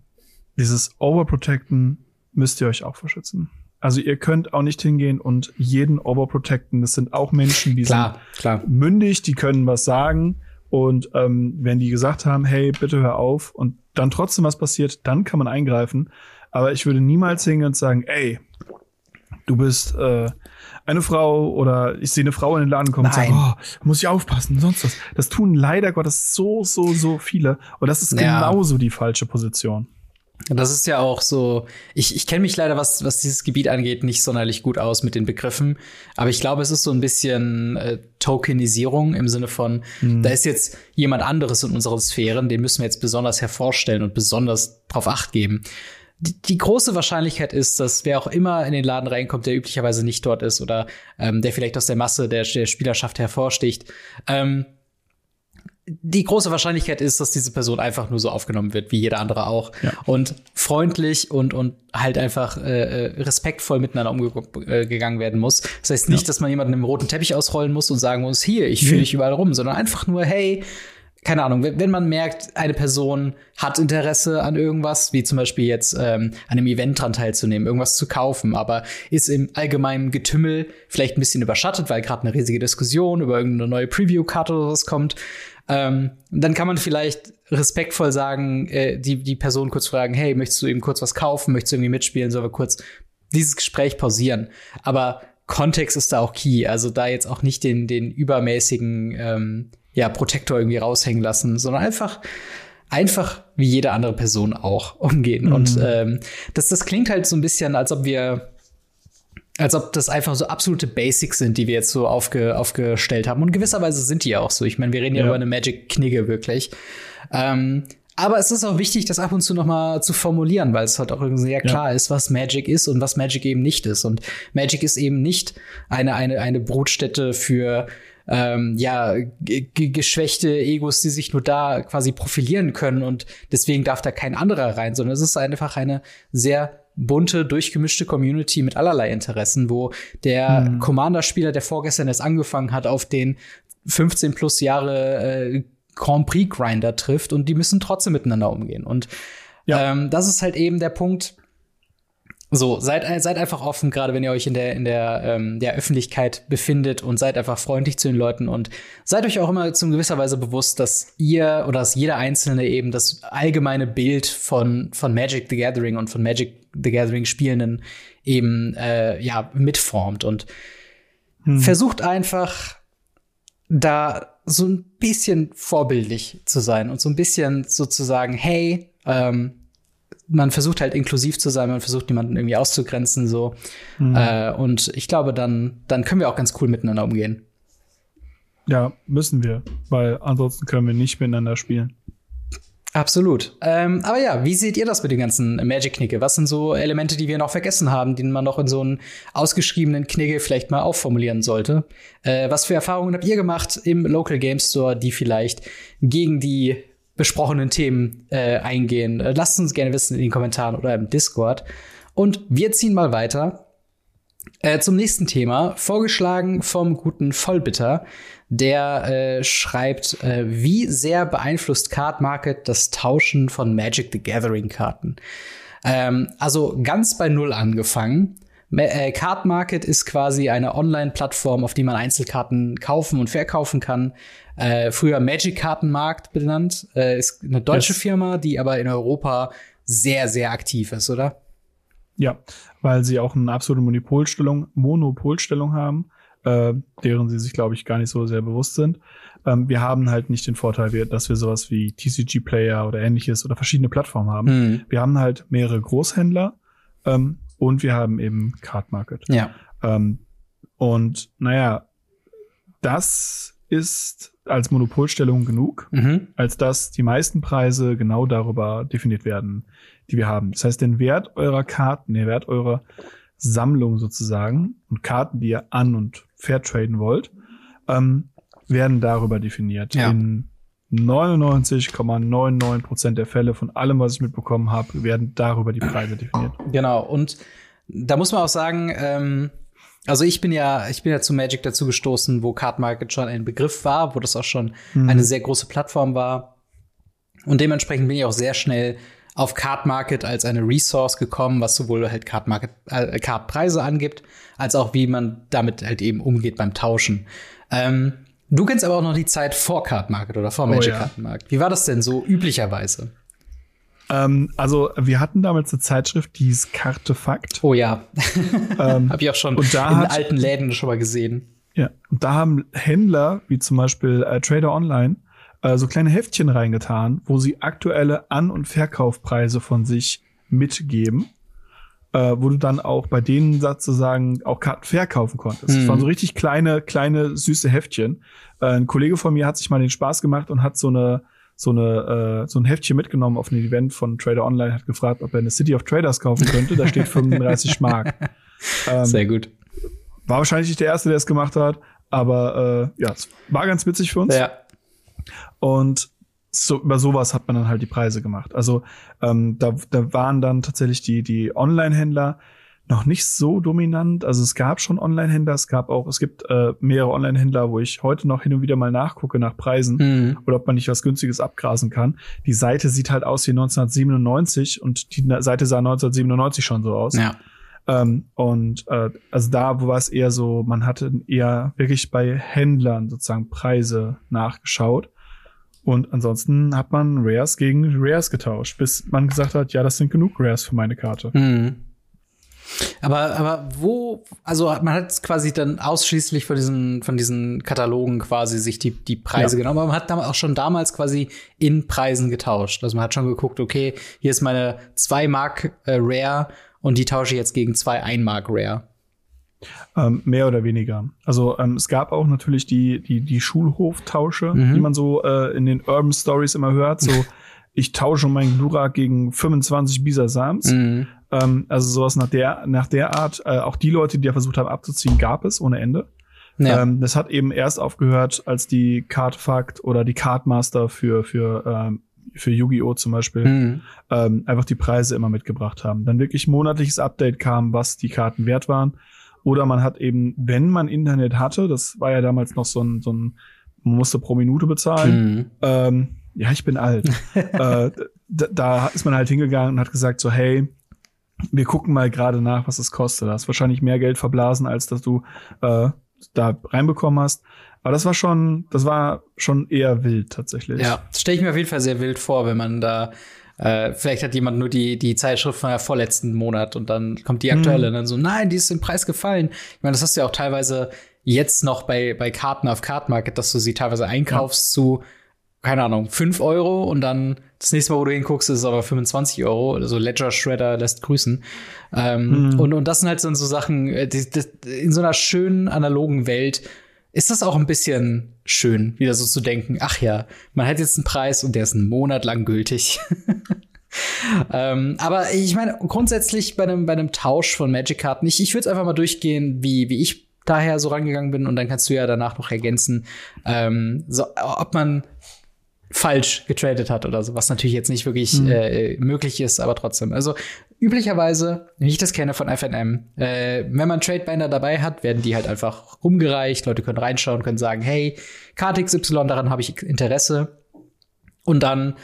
dieses Overprotecten müsst ihr euch auch verschützen. Also ihr könnt auch nicht hingehen und jeden overprotecten. Das sind auch Menschen, die klar, sind klar. mündig, die können was sagen. Und ähm, wenn die gesagt haben, hey, bitte hör auf und dann trotzdem was passiert, dann kann man eingreifen. Aber ich würde niemals hingehen und sagen, ey, du bist äh, eine Frau oder ich sehe eine Frau in den Laden kommen Nein. und sage, oh, muss ich aufpassen, sonst was. Das tun leider Gottes so, so, so viele. Und das ist ja. genauso die falsche Position. Das ist ja auch so, ich, ich kenne mich leider, was, was dieses Gebiet angeht, nicht sonderlich gut aus mit den Begriffen. Aber ich glaube, es ist so ein bisschen äh, Tokenisierung im Sinne von, mhm. da ist jetzt jemand anderes in unseren Sphären, den müssen wir jetzt besonders hervorstellen und besonders drauf acht geben. Die, die große Wahrscheinlichkeit ist, dass wer auch immer in den Laden reinkommt, der üblicherweise nicht dort ist oder ähm, der vielleicht aus der Masse der, der Spielerschaft hervorsticht, ähm, die große Wahrscheinlichkeit ist, dass diese Person einfach nur so aufgenommen wird, wie jeder andere auch. Ja. Und freundlich und, und halt einfach äh, äh respektvoll miteinander umgegangen äh, werden muss. Das heißt nicht, ja. dass man jemanden im roten Teppich ausrollen muss und sagen muss, hier, ich fühle dich überall rum, sondern einfach nur, hey, keine Ahnung, wenn man merkt, eine Person hat Interesse an irgendwas, wie zum Beispiel jetzt ähm, an einem Event dran teilzunehmen, irgendwas zu kaufen, aber ist im allgemeinen Getümmel vielleicht ein bisschen überschattet, weil gerade eine riesige Diskussion über irgendeine neue Preview-Karte oder was kommt, ähm, dann kann man vielleicht respektvoll sagen, äh, die, die Person kurz fragen, hey, möchtest du eben kurz was kaufen, möchtest du irgendwie mitspielen, sollen wir kurz dieses Gespräch pausieren. Aber Kontext ist da auch key. Also da jetzt auch nicht den, den übermäßigen ähm, ja, Protektor irgendwie raushängen lassen, sondern einfach, einfach wie jede andere Person auch umgehen. Mhm. Und ähm, das, das klingt halt so ein bisschen, als ob wir als ob das einfach so absolute Basics sind, die wir jetzt so aufge, aufgestellt haben. Und gewisserweise sind die ja auch so. Ich meine, wir reden ja, ja. über eine Magic-Knigge wirklich. Ähm, aber es ist auch wichtig, das ab und zu noch mal zu formulieren, weil es halt auch irgendwie sehr klar ja. ist, was Magic ist und was Magic eben nicht ist. Und Magic ist eben nicht eine, eine, eine Brutstätte für ähm, ja, geschwächte Egos, die sich nur da quasi profilieren können und deswegen darf da kein anderer rein, sondern es ist einfach eine sehr bunte, durchgemischte Community mit allerlei Interessen, wo der mhm. Commander-Spieler, der vorgestern erst angefangen hat, auf den 15 plus Jahre äh, Grand Prix Grinder trifft und die müssen trotzdem miteinander umgehen. Und ja. ähm, das ist halt eben der Punkt, so, seid, seid einfach offen, gerade wenn ihr euch in der, in der, ähm, der Öffentlichkeit befindet und seid einfach freundlich zu den Leuten und seid euch auch immer zu gewisser Weise bewusst, dass ihr oder dass jeder Einzelne eben das allgemeine Bild von, von Magic the Gathering und von Magic the Gathering Spielenden eben äh, ja, mitformt und hm. versucht einfach da so ein bisschen vorbildlich zu sein und so ein bisschen sozusagen, hey, ähm, man versucht halt inklusiv zu sein, man versucht niemanden irgendwie auszugrenzen so. Mhm. Äh, und ich glaube, dann, dann können wir auch ganz cool miteinander umgehen. Ja, müssen wir, weil ansonsten können wir nicht miteinander spielen. Absolut. Ähm, aber ja, wie seht ihr das mit den ganzen Magic-Knigge? Was sind so Elemente, die wir noch vergessen haben, die man noch in so einen ausgeschriebenen Knigge vielleicht mal aufformulieren sollte? Äh, was für Erfahrungen habt ihr gemacht im Local Game Store, die vielleicht gegen die besprochenen Themen äh, eingehen? Äh, lasst uns gerne wissen in den Kommentaren oder im Discord. Und wir ziehen mal weiter äh, zum nächsten Thema, vorgeschlagen vom guten Vollbitter. Der äh, schreibt, äh, wie sehr beeinflusst Card Market das Tauschen von Magic the Gathering Karten? Ähm, also ganz bei Null angefangen. Äh, Card Market ist quasi eine Online-Plattform, auf die man Einzelkarten kaufen und verkaufen kann. Äh, früher Magic Kartenmarkt benannt. Äh, ist eine deutsche yes. Firma, die aber in Europa sehr, sehr aktiv ist, oder? Ja, weil sie auch eine absolute Monopolstellung, Monopolstellung haben, äh, deren sie sich, glaube ich, gar nicht so sehr bewusst sind. Ähm, wir haben halt nicht den Vorteil, dass wir sowas wie TCG-Player oder ähnliches oder verschiedene Plattformen haben. Mhm. Wir haben halt mehrere Großhändler ähm, und wir haben eben Card Market. Ja. Ähm, und naja, das ist als Monopolstellung genug, mhm. als dass die meisten Preise genau darüber definiert werden, die wir haben. Das heißt, den Wert eurer Karten, den Wert eurer Sammlung sozusagen und Karten, die ihr an- und vertraden wollt, ähm, werden darüber definiert. Ja. In 99,99 Prozent der Fälle von allem, was ich mitbekommen habe, werden darüber die Preise definiert. Genau. Und da muss man auch sagen, ähm, also ich bin ja, ich bin ja zu Magic dazu gestoßen, wo Card Market schon ein Begriff war, wo das auch schon mhm. eine sehr große Plattform war. Und dementsprechend bin ich auch sehr schnell auf Card Market als eine Resource gekommen, was sowohl halt Card Market äh, Card Preise angibt, als auch wie man damit halt eben umgeht beim Tauschen. Ähm, du kennst aber auch noch die Zeit vor Card Market oder vor oh Magic oh, ja. Card Market. Wie war das denn so üblicherweise? Ähm, also wir hatten damals eine Zeitschrift, die hieß Kartefakt. Oh ja, ähm, habe ich auch schon und da in hat, alten Läden schon mal gesehen. Ja, und da haben Händler wie zum Beispiel äh, Trader Online äh, so kleine Heftchen reingetan, wo sie aktuelle An- und Verkaufpreise von sich mitgeben. Äh, wo du dann auch bei denen sozusagen auch Karten verkaufen konntest. Mhm. Das waren so richtig kleine, kleine, süße Heftchen. Äh, ein Kollege von mir hat sich mal den Spaß gemacht und hat so eine so eine äh, so ein Heftchen mitgenommen auf ein Event von Trader Online, hat gefragt, ob er eine City of Traders kaufen könnte. Da steht 35 Mark. Ähm, Sehr gut. War wahrscheinlich nicht der erste, der es gemacht hat, aber äh, ja, es war ganz witzig für uns. Ja. Und so, über sowas hat man dann halt die Preise gemacht. Also ähm, da, da waren dann tatsächlich die, die Online-Händler noch nicht so dominant. Also es gab schon Online-Händler, es gab auch, es gibt äh, mehrere Online-Händler, wo ich heute noch hin und wieder mal nachgucke nach Preisen mhm. oder ob man nicht was Günstiges abgrasen kann. Die Seite sieht halt aus wie 1997 und die Seite sah 1997 schon so aus. Ja. Ähm, und äh, also da war es eher so, man hatte eher wirklich bei Händlern sozusagen Preise nachgeschaut. Und ansonsten hat man Rares gegen Rares getauscht, bis man gesagt hat, ja, das sind genug Rares für meine Karte. Mhm. Aber, aber wo, also man hat quasi dann ausschließlich von diesen, von diesen Katalogen quasi sich die, die Preise ja. genommen, aber man hat auch schon damals quasi in Preisen getauscht. Also man hat schon geguckt, okay, hier ist meine 2 Mark äh, Rare und die tausche ich jetzt gegen 2 1 Mark Rare. Ähm, mehr oder weniger. Also ähm, es gab auch natürlich die, die, die Schulhoftausche, mhm. die man so äh, in den Urban Stories immer hört. So, ich tausche mein Glurak gegen 25 Bisasams. Mhm. Ähm, also sowas nach der, nach der Art. Äh, auch die Leute, die ja versucht haben abzuziehen, gab es ohne Ende. Ja. Ähm, das hat eben erst aufgehört, als die Cardfact oder die Cardmaster für, für, ähm, für Yu-Gi-Oh! zum Beispiel mhm. ähm, einfach die Preise immer mitgebracht haben. Dann wirklich monatliches Update kam, was die Karten wert waren. Oder man hat eben, wenn man Internet hatte, das war ja damals noch so ein, so ein man musste pro Minute bezahlen. Mhm. Ähm, ja, ich bin alt. äh, da, da ist man halt hingegangen und hat gesagt so, hey, wir gucken mal gerade nach, was es kostet. Da hast wahrscheinlich mehr Geld verblasen, als dass du äh, da reinbekommen hast. Aber das war schon, das war schon eher wild tatsächlich. Ja, das stelle ich mir auf jeden Fall sehr wild vor, wenn man da äh, vielleicht hat jemand nur die, die Zeitschrift von der vorletzten Monat und dann kommt die aktuelle mhm. und dann so, nein, die ist im Preis gefallen. Ich meine, das hast du ja auch teilweise jetzt noch bei, bei Karten auf Card Market, dass du sie teilweise einkaufst ja. zu keine Ahnung, 5 Euro und dann das nächste Mal, wo du hinguckst, ist es aber 25 Euro. Also Ledger Shredder lässt grüßen. Ähm, mhm. und, und das sind halt so, so Sachen, äh, die, die, in so einer schönen analogen Welt ist das auch ein bisschen schön, wieder so zu denken, ach ja, man hat jetzt einen Preis und der ist einen Monat lang gültig. ähm, aber ich meine, grundsätzlich bei einem, bei einem Tausch von Magic-Karten, ich, ich würde es einfach mal durchgehen, wie, wie ich daher so rangegangen bin und dann kannst du ja danach noch ergänzen, ähm, so, ob man falsch getradet hat oder so, was natürlich jetzt nicht wirklich mhm. äh, möglich ist, aber trotzdem. Also üblicherweise, wie ich das kenne von FNM, äh, wenn man Tradebinder dabei hat, werden die halt einfach rumgereicht, Leute können reinschauen, können sagen, hey, Karte XY, daran habe ich Interesse. Und dann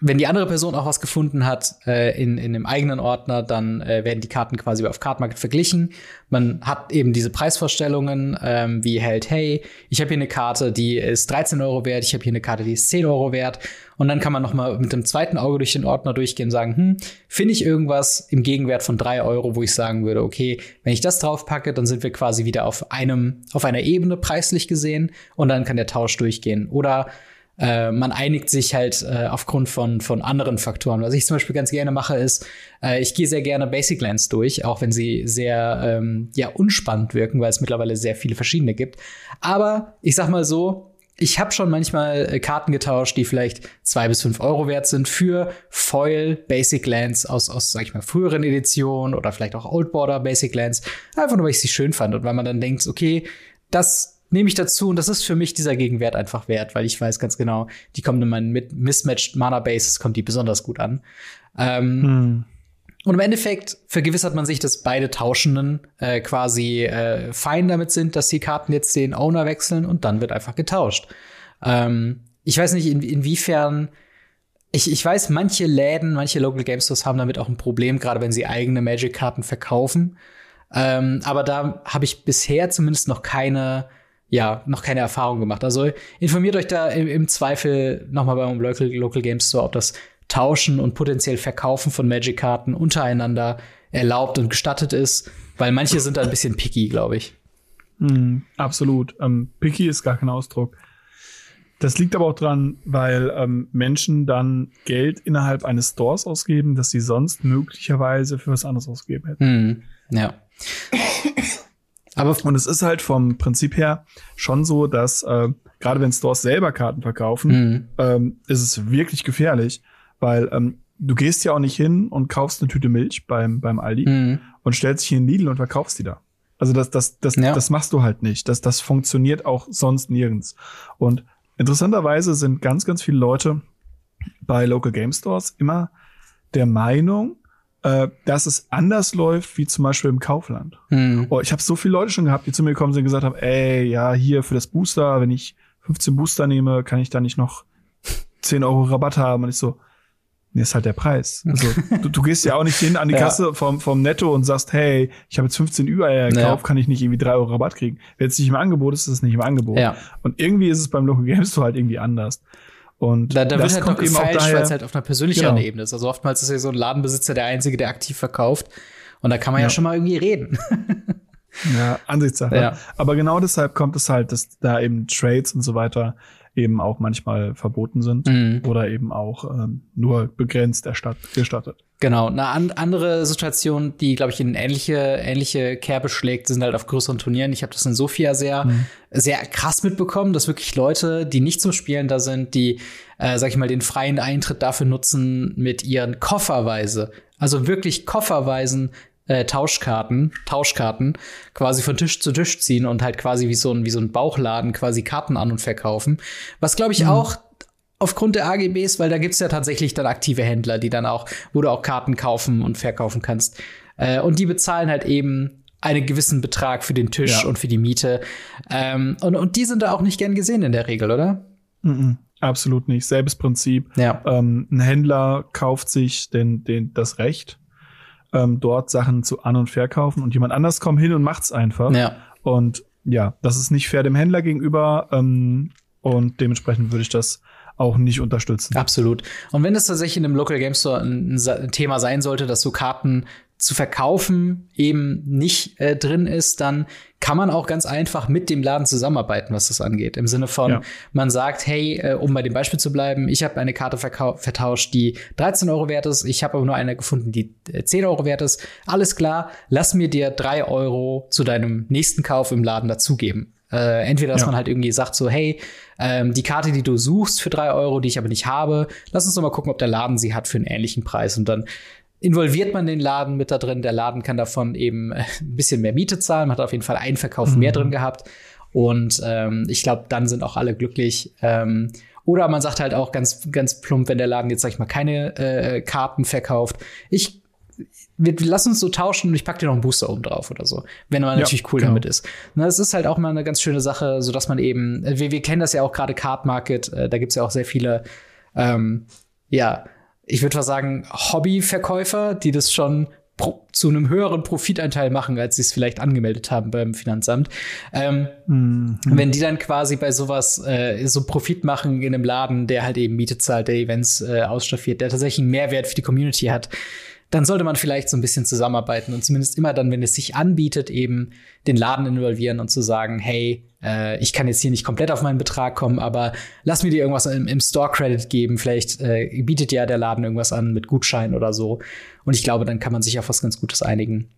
wenn die andere Person auch was gefunden hat äh, in, in einem eigenen Ordner, dann äh, werden die Karten quasi auf Cardmarket verglichen. Man hat eben diese Preisvorstellungen, ähm, wie hält, hey, ich habe hier eine Karte, die ist 13 Euro wert, ich habe hier eine Karte, die ist 10 Euro wert. Und dann kann man noch mal mit dem zweiten Auge durch den Ordner durchgehen und sagen, hm, finde ich irgendwas im Gegenwert von 3 Euro, wo ich sagen würde, okay, wenn ich das drauf packe, dann sind wir quasi wieder auf einem, auf einer Ebene preislich gesehen und dann kann der Tausch durchgehen. Oder äh, man einigt sich halt äh, aufgrund von, von anderen Faktoren. Was ich zum Beispiel ganz gerne mache, ist, äh, ich gehe sehr gerne Basic Lands durch, auch wenn sie sehr ähm, ja, unspannend wirken, weil es mittlerweile sehr viele verschiedene gibt. Aber ich sag mal so, ich habe schon manchmal äh, Karten getauscht, die vielleicht zwei bis fünf Euro wert sind für Foil Basic Lands aus, aus sag ich mal, früheren Editionen oder vielleicht auch Old Border Basic Lands. Einfach nur, weil ich sie schön fand und weil man dann denkt, okay, das nehme ich dazu und das ist für mich dieser Gegenwert einfach wert, weil ich weiß ganz genau, die kommen in meinen Mismatched Mana Bases, kommt die besonders gut an. Ähm, hm. Und im Endeffekt vergewissert man sich, dass beide Tauschenden äh, quasi äh, fein damit sind, dass die Karten jetzt den Owner wechseln und dann wird einfach getauscht. Ähm, ich weiß nicht, in, inwiefern ich, ich weiß, manche Läden, manche Local Game Stores haben damit auch ein Problem, gerade wenn sie eigene Magic-Karten verkaufen. Ähm, aber da habe ich bisher zumindest noch keine ja, noch keine Erfahrung gemacht. Also informiert euch da im, im Zweifel nochmal beim Local, Local Game Store, ob das Tauschen und potenziell Verkaufen von Magic-Karten untereinander erlaubt und gestattet ist, weil manche sind da ein bisschen picky, glaube ich. Mm, absolut. Ähm, picky ist gar kein Ausdruck. Das liegt aber auch dran, weil ähm, Menschen dann Geld innerhalb eines Stores ausgeben, das sie sonst möglicherweise für was anderes ausgeben hätten. Mm, ja. Aber und es ist halt vom Prinzip her schon so, dass äh, gerade wenn Stores selber Karten verkaufen, mhm. ähm, ist es wirklich gefährlich, weil ähm, du gehst ja auch nicht hin und kaufst eine Tüte Milch beim beim Aldi mhm. und stellst dich hier in Lidl und verkaufst die da. Also das das das ja. das machst du halt nicht. Das das funktioniert auch sonst nirgends. Und interessanterweise sind ganz ganz viele Leute bei Local Game Stores immer der Meinung, äh, dass es anders läuft wie zum Beispiel im Kaufland. Hm. Oh, ich habe so viele Leute schon gehabt, die zu mir gekommen sind und gesagt haben, ey, ja, hier für das Booster, wenn ich 15 Booster nehme, kann ich da nicht noch 10 Euro Rabatt haben? Und ich so, nee, ist halt der Preis. Also, du, du gehst ja auch nicht hin an die ja. Kasse vom, vom Netto und sagst, hey, ich habe jetzt 15 Ü-Eier gekauft, ja. kann ich nicht irgendwie 3 Euro Rabatt kriegen? Wenn es nicht im Angebot ist, ist es nicht im Angebot. Ja. Und irgendwie ist es beim Local Game Store halt irgendwie anders. Und da, da wird halt noch gefälscht, weil es halt auf einer persönlicheren genau. Ebene ist. Also oftmals ist ja so ein Ladenbesitzer der Einzige, der aktiv verkauft. Und da kann man ja, ja schon mal irgendwie reden. ja, Ansichtssache. Ja. Aber genau deshalb kommt es halt, dass da eben Trades und so weiter eben auch manchmal verboten sind mhm. oder eben auch ähm, nur begrenzt gestattet. Genau. Eine an andere Situation, die, glaube ich, in ähnliche, ähnliche Kerbe schlägt, sind halt auf größeren Turnieren. Ich habe das in Sofia sehr, mhm. sehr krass mitbekommen, dass wirklich Leute, die nicht zum Spielen da sind, die, äh, sag ich mal, den freien Eintritt dafür nutzen, mit ihren Kofferweise, also wirklich Kofferweisen äh, Tauschkarten, Tauschkarten quasi von Tisch zu Tisch ziehen und halt quasi wie so ein, wie so ein Bauchladen quasi Karten an und verkaufen. Was glaube ich mhm. auch aufgrund der AGBs, weil da gibt's ja tatsächlich dann aktive Händler, die dann auch, wo du auch Karten kaufen und verkaufen kannst. Äh, und die bezahlen halt eben einen gewissen Betrag für den Tisch ja. und für die Miete. Ähm, und, und die sind da auch nicht gern gesehen in der Regel, oder? Mhm. Absolut nicht. Selbes Prinzip. Ja. Ähm, ein Händler kauft sich den, den, das Recht ähm, dort Sachen zu an- und verkaufen und jemand anders kommt hin und macht's einfach. Ja. Und ja, das ist nicht fair dem Händler gegenüber ähm, und dementsprechend würde ich das auch nicht unterstützen. Absolut. Und wenn es tatsächlich in einem Local Game Store ein, ein Thema sein sollte, dass so Karten zu verkaufen eben nicht äh, drin ist, dann kann man auch ganz einfach mit dem Laden zusammenarbeiten, was das angeht. Im Sinne von, ja. man sagt, hey, äh, um bei dem Beispiel zu bleiben, ich habe eine Karte vertauscht, die 13 Euro wert ist, ich habe aber nur eine gefunden, die äh, 10 Euro wert ist. Alles klar, lass mir dir drei Euro zu deinem nächsten Kauf im Laden dazugeben. Äh, entweder, dass ja. man halt irgendwie sagt so, hey, ähm, die Karte, die du suchst für drei Euro, die ich aber nicht habe, lass uns doch mal gucken, ob der Laden sie hat für einen ähnlichen Preis. Und dann involviert man den Laden mit da drin. Der Laden kann davon eben äh, ein bisschen mehr Miete zahlen. Man hat auf jeden Fall einen Verkauf mhm. mehr drin gehabt. Und ähm, ich glaube, dann sind auch alle glücklich. Ähm, oder man sagt halt auch ganz, ganz plump, wenn der Laden jetzt, sag ich mal, keine äh, Karten verkauft. Ich wir, lassen uns so tauschen und ich pack dir noch einen Booster oben drauf oder so, wenn man ja, natürlich cool genau. damit ist. Na, das ist halt auch mal eine ganz schöne Sache, so dass man eben, wir, wir kennen das ja auch gerade Card Market, äh, da gibt's ja auch sehr viele, ähm, ja, ich würde mal sagen, Hobbyverkäufer, die das schon zu einem höheren Profitanteil machen, als sie es vielleicht angemeldet haben beim Finanzamt. Ähm, mhm. Wenn die dann quasi bei sowas äh, so Profit machen in einem Laden, der halt eben Miete zahlt, der Events äh, ausstaffiert, der tatsächlich einen Mehrwert für die Community hat, dann sollte man vielleicht so ein bisschen zusammenarbeiten und zumindest immer dann, wenn es sich anbietet, eben den Laden involvieren und zu sagen, hey, äh, ich kann jetzt hier nicht komplett auf meinen Betrag kommen, aber lass mir dir irgendwas im, im Store-Credit geben. Vielleicht äh, bietet ja der Laden irgendwas an mit Gutschein oder so. Und ich glaube, dann kann man sich auf was ganz Gutes einigen.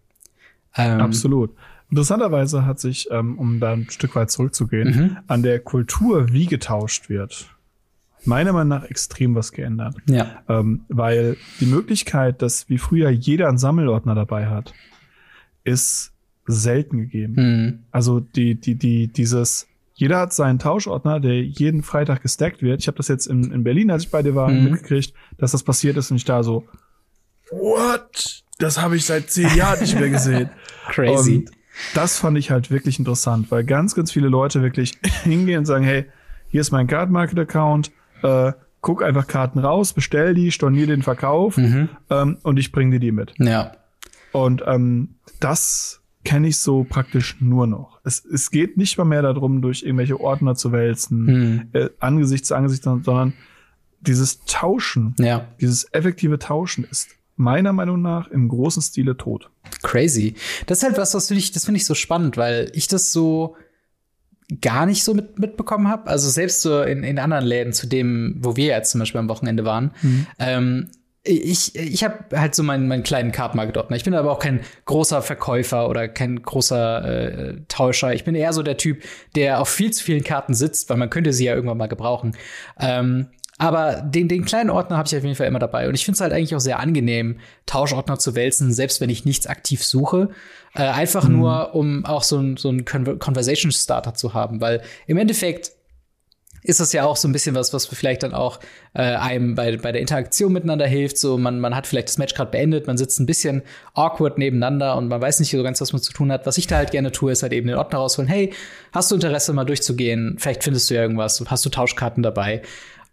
Ähm, Absolut. Interessanterweise hat sich, ähm, um da ein Stück weit zurückzugehen, mhm. an der Kultur, wie getauscht wird, meiner Meinung nach extrem was geändert. Ja. Ähm, weil die Möglichkeit, dass wie früher jeder einen Sammelordner dabei hat, ist selten gegeben. Mhm. Also die, die, die, dieses, jeder hat seinen Tauschordner, der jeden Freitag gestackt wird. Ich habe das jetzt in, in Berlin, als ich bei dir war, mhm. mitgekriegt, dass das passiert ist und ich da so, what? Das habe ich seit zehn Jahren nicht mehr gesehen. Crazy. Und das fand ich halt wirklich interessant, weil ganz, ganz viele Leute wirklich hingehen und sagen, hey, hier ist mein Card Market Account, äh, guck einfach Karten raus, bestell die, stornier den Verkauf mhm. ähm, und ich bring dir die mit. Ja. Und ähm, das kenne ich so praktisch nur noch. Es, es geht nicht mal mehr darum, durch irgendwelche Ordner zu wälzen, mhm. äh, Angesicht zu Angesicht, sondern dieses Tauschen, ja. dieses effektive Tauschen ist meiner Meinung nach im großen Stile tot. Crazy. Das ist halt was, was finde ich, das finde ich so spannend, weil ich das so gar nicht so mit, mitbekommen habe. Also selbst so in, in anderen Läden, zu dem, wo wir jetzt zum Beispiel am Wochenende waren, mhm. ähm, ich, ich habe halt so meinen, meinen kleinen Card Market Ordner. Ich bin aber auch kein großer Verkäufer oder kein großer äh, Tauscher. Ich bin eher so der Typ, der auf viel zu vielen Karten sitzt, weil man könnte sie ja irgendwann mal gebrauchen. Ähm, aber den, den kleinen Ordner habe ich auf jeden Fall immer dabei. Und ich finde es halt eigentlich auch sehr angenehm, Tauschordner zu wälzen, selbst wenn ich nichts aktiv suche. Äh, einfach mhm. nur, um auch so ein, so ein Conversation Starter zu haben. Weil im Endeffekt ist das ja auch so ein bisschen was, was vielleicht dann auch äh, einem bei, bei der Interaktion miteinander hilft. So, man, man hat vielleicht das Match gerade beendet, man sitzt ein bisschen awkward nebeneinander und man weiß nicht so ganz, was man zu tun hat. Was ich da halt gerne tue, ist halt eben den Ordner rausholen. Hey, hast du Interesse, mal durchzugehen? Vielleicht findest du ja irgendwas. Hast du Tauschkarten dabei?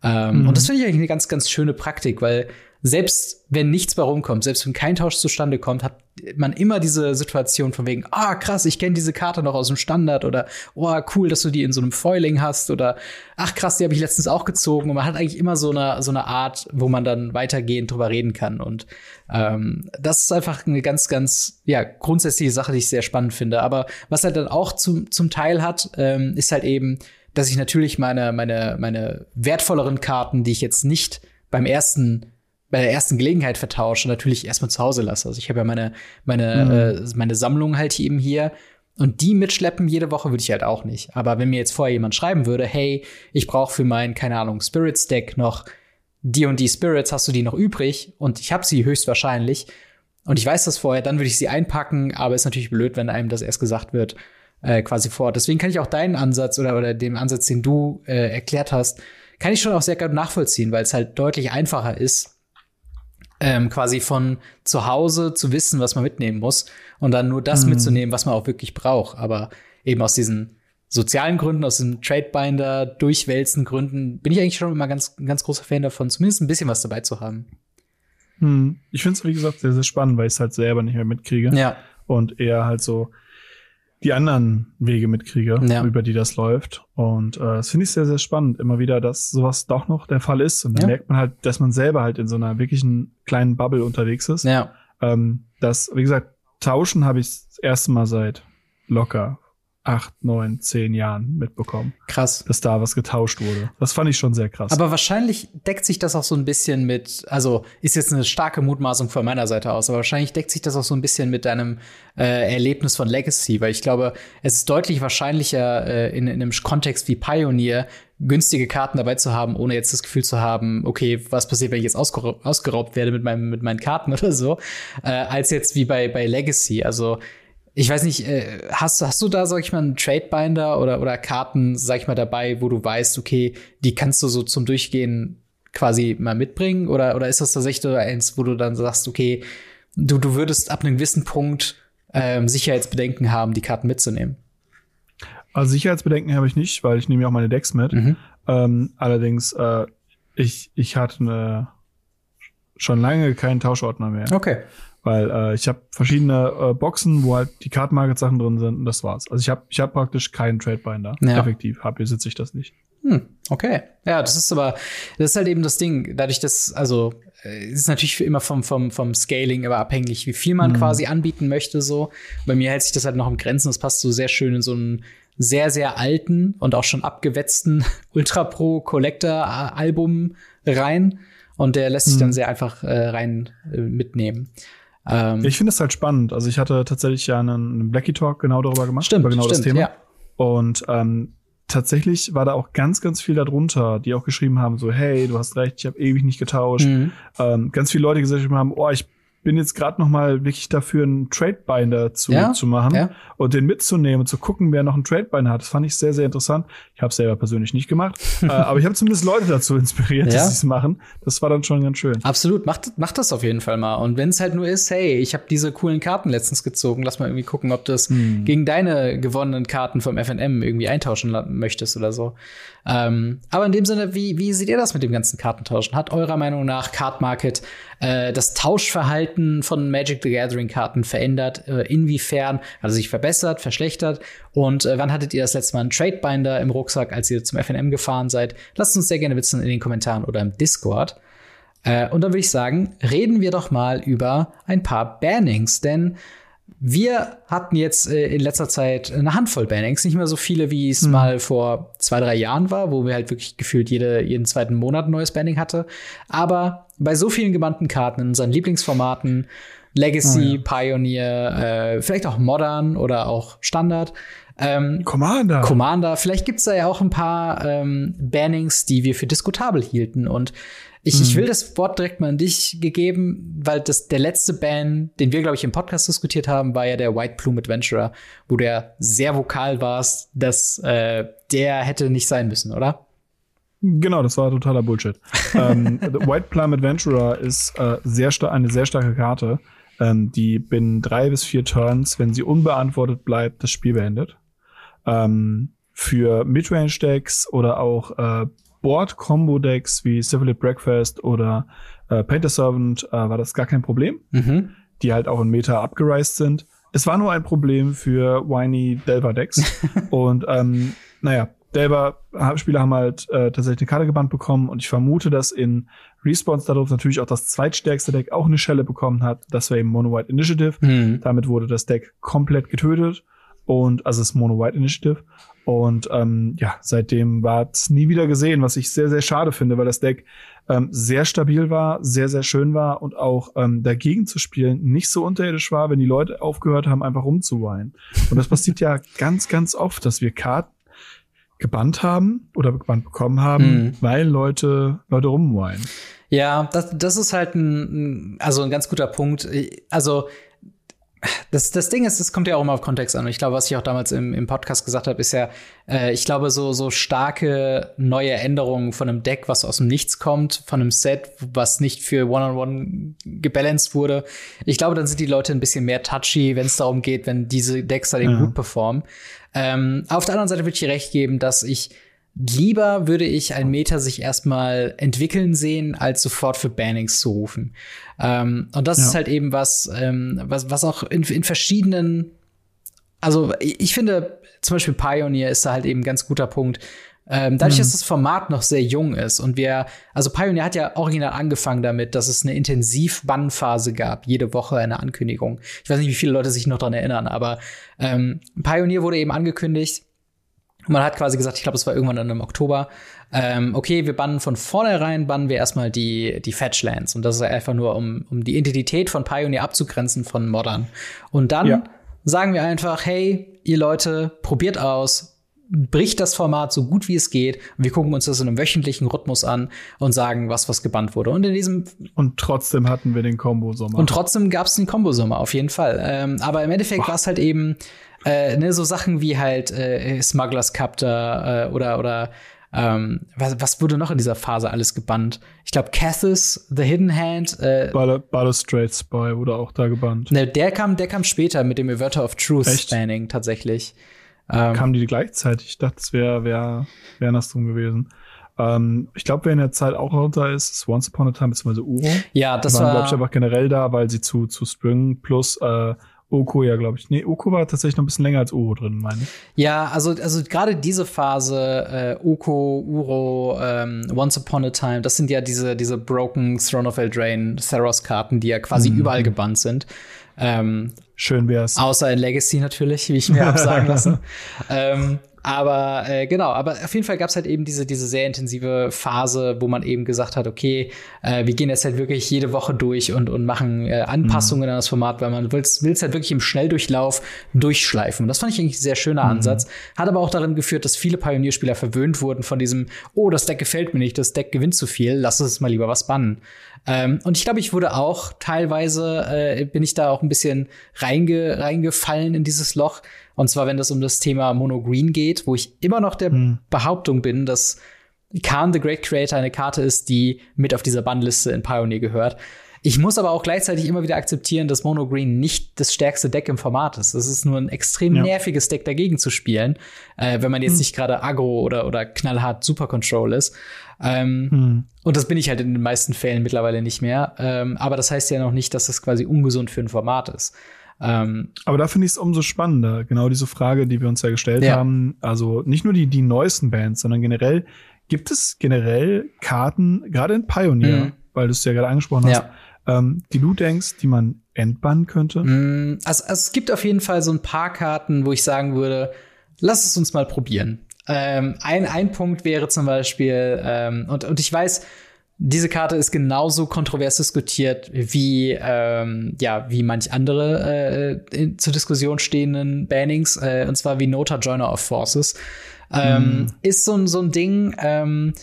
Ähm, mhm. Und das finde ich eigentlich eine ganz, ganz schöne Praktik, weil selbst wenn nichts bei rumkommt, selbst wenn kein Tausch zustande kommt, hat man immer diese Situation von wegen, ah, krass, ich kenne diese Karte noch aus dem Standard oder oh, cool, dass du die in so einem Foiling hast oder ach krass, die habe ich letztens auch gezogen. Und man hat eigentlich immer so eine, so eine Art, wo man dann weitergehend drüber reden kann. Und ähm, das ist einfach eine ganz, ganz, ja, grundsätzliche Sache, die ich sehr spannend finde. Aber was halt dann auch zum, zum Teil hat, ähm, ist halt eben, dass ich natürlich meine, meine, meine wertvolleren Karten, die ich jetzt nicht beim ersten bei der ersten Gelegenheit vertausche, natürlich erstmal zu Hause lasse. Also ich habe ja meine, meine, mhm. äh, meine Sammlung halt eben hier. Und die mitschleppen jede Woche würde ich halt auch nicht. Aber wenn mir jetzt vorher jemand schreiben würde, hey, ich brauche für mein, keine Ahnung, Spirits Deck noch die und die Spirits, hast du die noch übrig? Und ich habe sie höchstwahrscheinlich. Und ich weiß das vorher, dann würde ich sie einpacken, aber ist natürlich blöd, wenn einem das erst gesagt wird äh, quasi vor. Deswegen kann ich auch deinen Ansatz oder, oder den Ansatz, den du äh, erklärt hast, kann ich schon auch sehr gut nachvollziehen, weil es halt deutlich einfacher ist, ähm, quasi von zu Hause zu wissen, was man mitnehmen muss und dann nur das mhm. mitzunehmen, was man auch wirklich braucht. Aber eben aus diesen sozialen Gründen, aus dem Tradebinder, durchwälzen Gründen, bin ich eigentlich schon immer ganz, ganz großer Fan davon, zumindest ein bisschen was dabei zu haben. Hm. Ich finde es, wie gesagt, sehr, sehr spannend, weil ich es halt selber nicht mehr mitkriege. Ja. Und eher halt so die anderen Wege mitkriege, ja. über die das läuft. Und äh, das finde ich sehr, sehr spannend, immer wieder, dass sowas doch noch der Fall ist. Und dann ja. merkt man halt, dass man selber halt in so einer wirklichen kleinen Bubble unterwegs ist. Ja. Ähm, das, wie gesagt, tauschen habe ich das erste Mal seit locker acht, neun, zehn Jahren mitbekommen. Krass. Dass da was getauscht wurde. Das fand ich schon sehr krass. Aber wahrscheinlich deckt sich das auch so ein bisschen mit, also ist jetzt eine starke Mutmaßung von meiner Seite aus, aber wahrscheinlich deckt sich das auch so ein bisschen mit deinem äh, Erlebnis von Legacy, weil ich glaube, es ist deutlich wahrscheinlicher äh, in, in einem Kontext wie Pioneer günstige Karten dabei zu haben, ohne jetzt das Gefühl zu haben, okay, was passiert, wenn ich jetzt ausgeraubt, ausgeraubt werde mit, meinem, mit meinen Karten oder so, äh, als jetzt wie bei, bei Legacy. Also ich weiß nicht, äh, hast, hast du da, sag ich mal, einen Trade-Binder oder, oder Karten, sag ich mal, dabei, wo du weißt, okay, die kannst du so zum Durchgehen quasi mal mitbringen? Oder, oder ist das tatsächlich so eins, wo du dann sagst, okay, du, du würdest ab einem gewissen Punkt ähm, Sicherheitsbedenken haben, die Karten mitzunehmen? Also Sicherheitsbedenken habe ich nicht, weil ich nehme ja auch meine Decks mit. Mhm. Ähm, allerdings, äh, ich, ich hatte eine, schon lange keinen Tauschordner mehr. Okay. Weil äh, ich habe verschiedene äh, Boxen, wo halt die Card Market Sachen drin sind und das war's. Also ich habe ich hab praktisch keinen Trade Binder. Ja. Effektiv. Hab besitze ich das nicht. Hm, okay. Ja, das ist aber, das ist halt eben das Ding. Dadurch, dass, also, äh, es ist natürlich immer vom, vom, vom Scaling immer abhängig, wie viel man Mhm. quasi anbieten möchte, so. Bei mir hält sich das halt noch im Grenzen. Das passt so sehr schön in so einen sehr, sehr alten und auch schon abgewetzten Ultra Pro Collector Album rein. Und der lässt sich Mhm. dann sehr einfach äh, rein äh, mitnehmen. Ähm, Ich finde es halt spannend. Also ich hatte tatsächlich ja einen, einen Blackie Talk genau darüber gemacht. stimmt, über genau stimmt, das Thema. ja. Und ähm, tatsächlich war da auch ganz, ganz viel darunter, die auch geschrieben haben, so, hey, du hast recht, ich habe ewig nicht getauscht. Mhm. Ähm, ganz viele Leute gesagt haben, oh, ich bin jetzt gerade noch mal wirklich dafür, einen Trade Binder zu, Ja, zu machen ja. und den mitzunehmen und zu gucken, wer noch einen Trade Binder hat. Das fand ich sehr, sehr interessant. Ich habe selber persönlich nicht gemacht, äh, aber ich habe zumindest Leute dazu inspiriert, Ja. dass sie es machen. Das war dann schon ganz schön. Absolut, macht, macht das auf jeden Fall mal. Und wenn es halt nur ist, hey, ich habe diese coolen Karten letztens gezogen, lass mal irgendwie gucken, ob du das Hm. gegen deine gewonnenen Karten vom FNM irgendwie eintauschen möchtest oder so. Ähm, aber in dem Sinne, wie, wie seht ihr das mit dem ganzen Kartentauschen? Hat eurer Meinung nach Card Market äh, das Tauschverhalten von Magic the Gathering Karten verändert? Äh, inwiefern? Hat es sich verbessert, verschlechtert? Und äh, wann hattet ihr das letzte Mal einen Trade Binder im Rucksack, als ihr zum FNM gefahren seid? Lasst uns sehr gerne wissen in den Kommentaren oder im Discord. Äh, und dann würde ich sagen, reden wir doch mal über ein paar Bannings, denn wir hatten jetzt äh, in letzter Zeit eine Handvoll Bannings, nicht mehr so viele, wie es mal vor zwei, drei Jahren war, wo wir halt wirklich gefühlt jede, jeden zweiten Monat ein neues Banning hatte. Aber bei so vielen gebannten Karten in unseren Lieblingsformaten, Legacy, Pioneer, äh, vielleicht auch Modern oder auch Standard, ähm, Commander. Commander. Vielleicht gibt's da ja auch ein paar ähm, Bannings, die wir für diskutabel hielten. Und ich, ich will das Wort direkt mal an dich gegeben, weil das der letzte Ban, den wir, glaube ich, im Podcast diskutiert haben, war ja der White Plume Adventurer, wo du ja sehr vokal warst, dass äh, der hätte nicht sein müssen, oder? Genau, das war totaler Bullshit. ähm, White Plum Adventurer ist äh, sehr eine sehr starke Karte, ähm, die binnen drei bis vier Turns, wenn sie unbeantwortet bleibt, das Spiel beendet. Ähm, für Midrange-Decks oder auch äh, Board-Combo-Decks wie Syphilid Breakfast oder äh, Painter Servant äh, war das gar kein Problem, Mhm. die halt auch in Meta abgereist sind. Es war nur ein Problem für whiny Delver-Decks. und ähm, naja, Delver-Spieler haben halt äh, tatsächlich eine Karte gebannt bekommen und ich vermute, dass in Response darauf natürlich auch das zweitstärkste Deck auch eine Schelle bekommen hat. Das war eben Mono White Initiative. Mhm. Damit wurde das Deck komplett getötet und also das Mono White Initiative. Und ähm, ja, seitdem war es nie wieder gesehen, was ich sehr, sehr schade finde, weil das Deck ähm, sehr stabil war, sehr, sehr schön war und auch ähm, dagegen zu spielen nicht so unterirdisch war, wenn die Leute aufgehört haben, einfach rumzuweinen. Und das passiert ja ganz, ganz oft, dass wir Karten gebannt haben oder gebannt bekommen haben, Mhm. weil Leute, Leute rumweinen. Ja, das, das ist halt ein, ein- also ein ganz guter Punkt. Also das, das Ding ist, es kommt ja auch immer auf Kontext an. Und ich glaube, was ich auch damals im, im Podcast gesagt habe, ist ja, äh, ich glaube, so, so starke neue Änderungen von einem Deck, was aus dem Nichts kommt, von einem Set, was nicht für One-on-One gebalanced wurde. Ich glaube, dann sind die Leute ein bisschen mehr touchy, wenn es darum geht, wenn diese Decks dann eben Ja. gut performen. Ähm, auf der anderen Seite würde ich dir recht geben, dass ich Lieber würde ich ein Meta sich erstmal entwickeln sehen, als sofort für Bannings zu rufen. Ähm, und das Ja. ist halt eben was, ähm, was, was auch in, in verschiedenen, also ich ich finde, zum Beispiel Pioneer ist da halt eben ein ganz guter Punkt. Ähm, dadurch, mhm. dass das Format noch sehr jung ist und wir, also Pioneer hat ja original angefangen damit, dass es eine Intensiv-Bannphase gab, jede Woche eine Ankündigung. Ich weiß nicht, wie viele Leute sich noch dran erinnern, aber ähm, Pioneer wurde eben angekündigt. Man hat quasi gesagt, ich glaube, es war irgendwann dann im Oktober, ähm, okay, wir bannen von vornherein, bannen wir erstmal die, die Fetchlands. Und das ist einfach nur, um, um die Identität von Pioneer abzugrenzen von Modern. Und dann ja. sagen wir einfach, hey, ihr Leute, probiert aus, bricht das Format so gut wie es geht. wir gucken uns das in einem wöchentlichen Rhythmus an und sagen, was was gebannt wurde. Und in diesem und trotzdem hatten wir den Combo-Sommer. Und trotzdem gab es den Combo-Sommer auf jeden Fall. Ähm, aber im Endeffekt war es halt eben äh, ne, so Sachen wie halt äh, Smugglers Captor äh, oder oder ähm, was, was wurde noch in dieser Phase alles gebannt? Ich glaube, Cathis, The Hidden Hand. Äh, Balustrade Spy wurde auch da gebannt. Ne, der kam, der kam später mit dem Averter of Truth Echt? Spanning tatsächlich. Ähm, Kamen die gleichzeitig? Ich dachte, es wäre wär, wär andersrum gewesen. Ähm, ich glaube, wer in der Zeit auch runter ist, ist Once Upon a Time bzw. Uro. Ja, das waren, war. glaube ich, einfach generell da, weil sie zu, zu Spring plus äh, Oko ja, glaube ich. Nee, Oko war tatsächlich noch ein bisschen länger als Uro drin, meine ich. Ja, also, also gerade diese Phase, äh, Oko, Uro, ähm, Once Upon a Time, das sind ja diese, diese Broken Throne of Eldraine Theros-Karten, die ja quasi mhm. überall gebannt sind. Ähm, Schön wär's. Außer in Legacy natürlich, wie ich mir habe sagen lassen. ähm, aber äh, genau, aber auf jeden Fall gab es halt eben diese, diese sehr intensive Phase, wo man eben gesagt hat, okay, äh, wir gehen jetzt halt wirklich jede Woche durch und, und machen äh, Anpassungen mhm. an das Format, weil man will es halt wirklich im Schnelldurchlauf durchschleifen. Und das fand ich eigentlich ein sehr schöner mhm. Ansatz. Hat aber auch darin geführt, dass viele Pionierspieler verwöhnt wurden von diesem, oh, das Deck gefällt mir nicht, das Deck gewinnt zu viel, lass uns mal lieber was bannen. Ähm, und ich glaube, ich wurde auch teilweise, äh, bin ich da auch ein bisschen reinge, reingefallen in dieses Loch und zwar, wenn es um das Thema Mono Green geht, wo ich immer noch der hm. Behauptung bin, dass Khan the Great Creator eine Karte ist, die mit auf dieser Bannliste in Pioneer gehört. Ich muss aber auch gleichzeitig immer wieder akzeptieren, dass Mono Green nicht das stärkste Deck im Format ist. Es ist nur ein extrem ja. nerviges Deck dagegen zu spielen, äh, wenn man jetzt hm. nicht gerade aggro oder, oder knallhart Super Control ist. Ähm, hm. Und das bin ich halt in den meisten Fällen mittlerweile nicht mehr. Ähm, aber das heißt ja noch nicht, dass das quasi ungesund für ein Format ist. Ähm, Aber da finde ich es umso spannender, genau diese Frage, die wir uns ja gestellt ja. haben. Also nicht nur die, die neuesten Bands, sondern generell, gibt es generell Karten, gerade in Pioneer, mhm. weil du es ja gerade angesprochen hast, ja. Ähm, die du denkst, die man entbannen könnte? Mhm. Also, also es gibt auf jeden Fall so ein paar Karten, wo ich sagen würde, lass es uns mal probieren. Ähm, ein, ein Punkt wäre zum Beispiel, ähm, und, und ich weiß, diese Karte ist genauso kontrovers diskutiert wie ähm, ja wie manch andere äh, in, zur Diskussion stehenden Bannings äh, und zwar wie Nota Joiner of Forces ähm, mm. ist so, so ein Ding ähm, äh,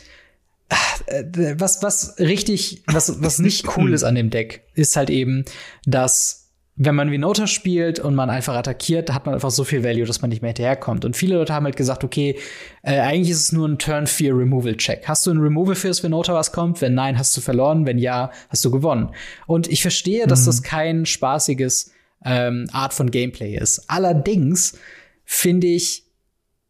was was richtig was was nicht cool ist an dem Deck ist halt eben dass wenn man wie Nota spielt und man einfach attackiert, hat man einfach so viel Value, dass man nicht mehr hinterherkommt. Und viele Leute haben halt gesagt, okay, äh, eigentlich ist es nur ein Turn 4 Removal Check. Hast du einen Removal Fierce, wenn Nota was kommt? Wenn nein, hast du verloren. Wenn ja, hast du gewonnen. Und ich verstehe, dass mhm. das kein spaßiges ähm, Art von Gameplay ist. Allerdings finde ich,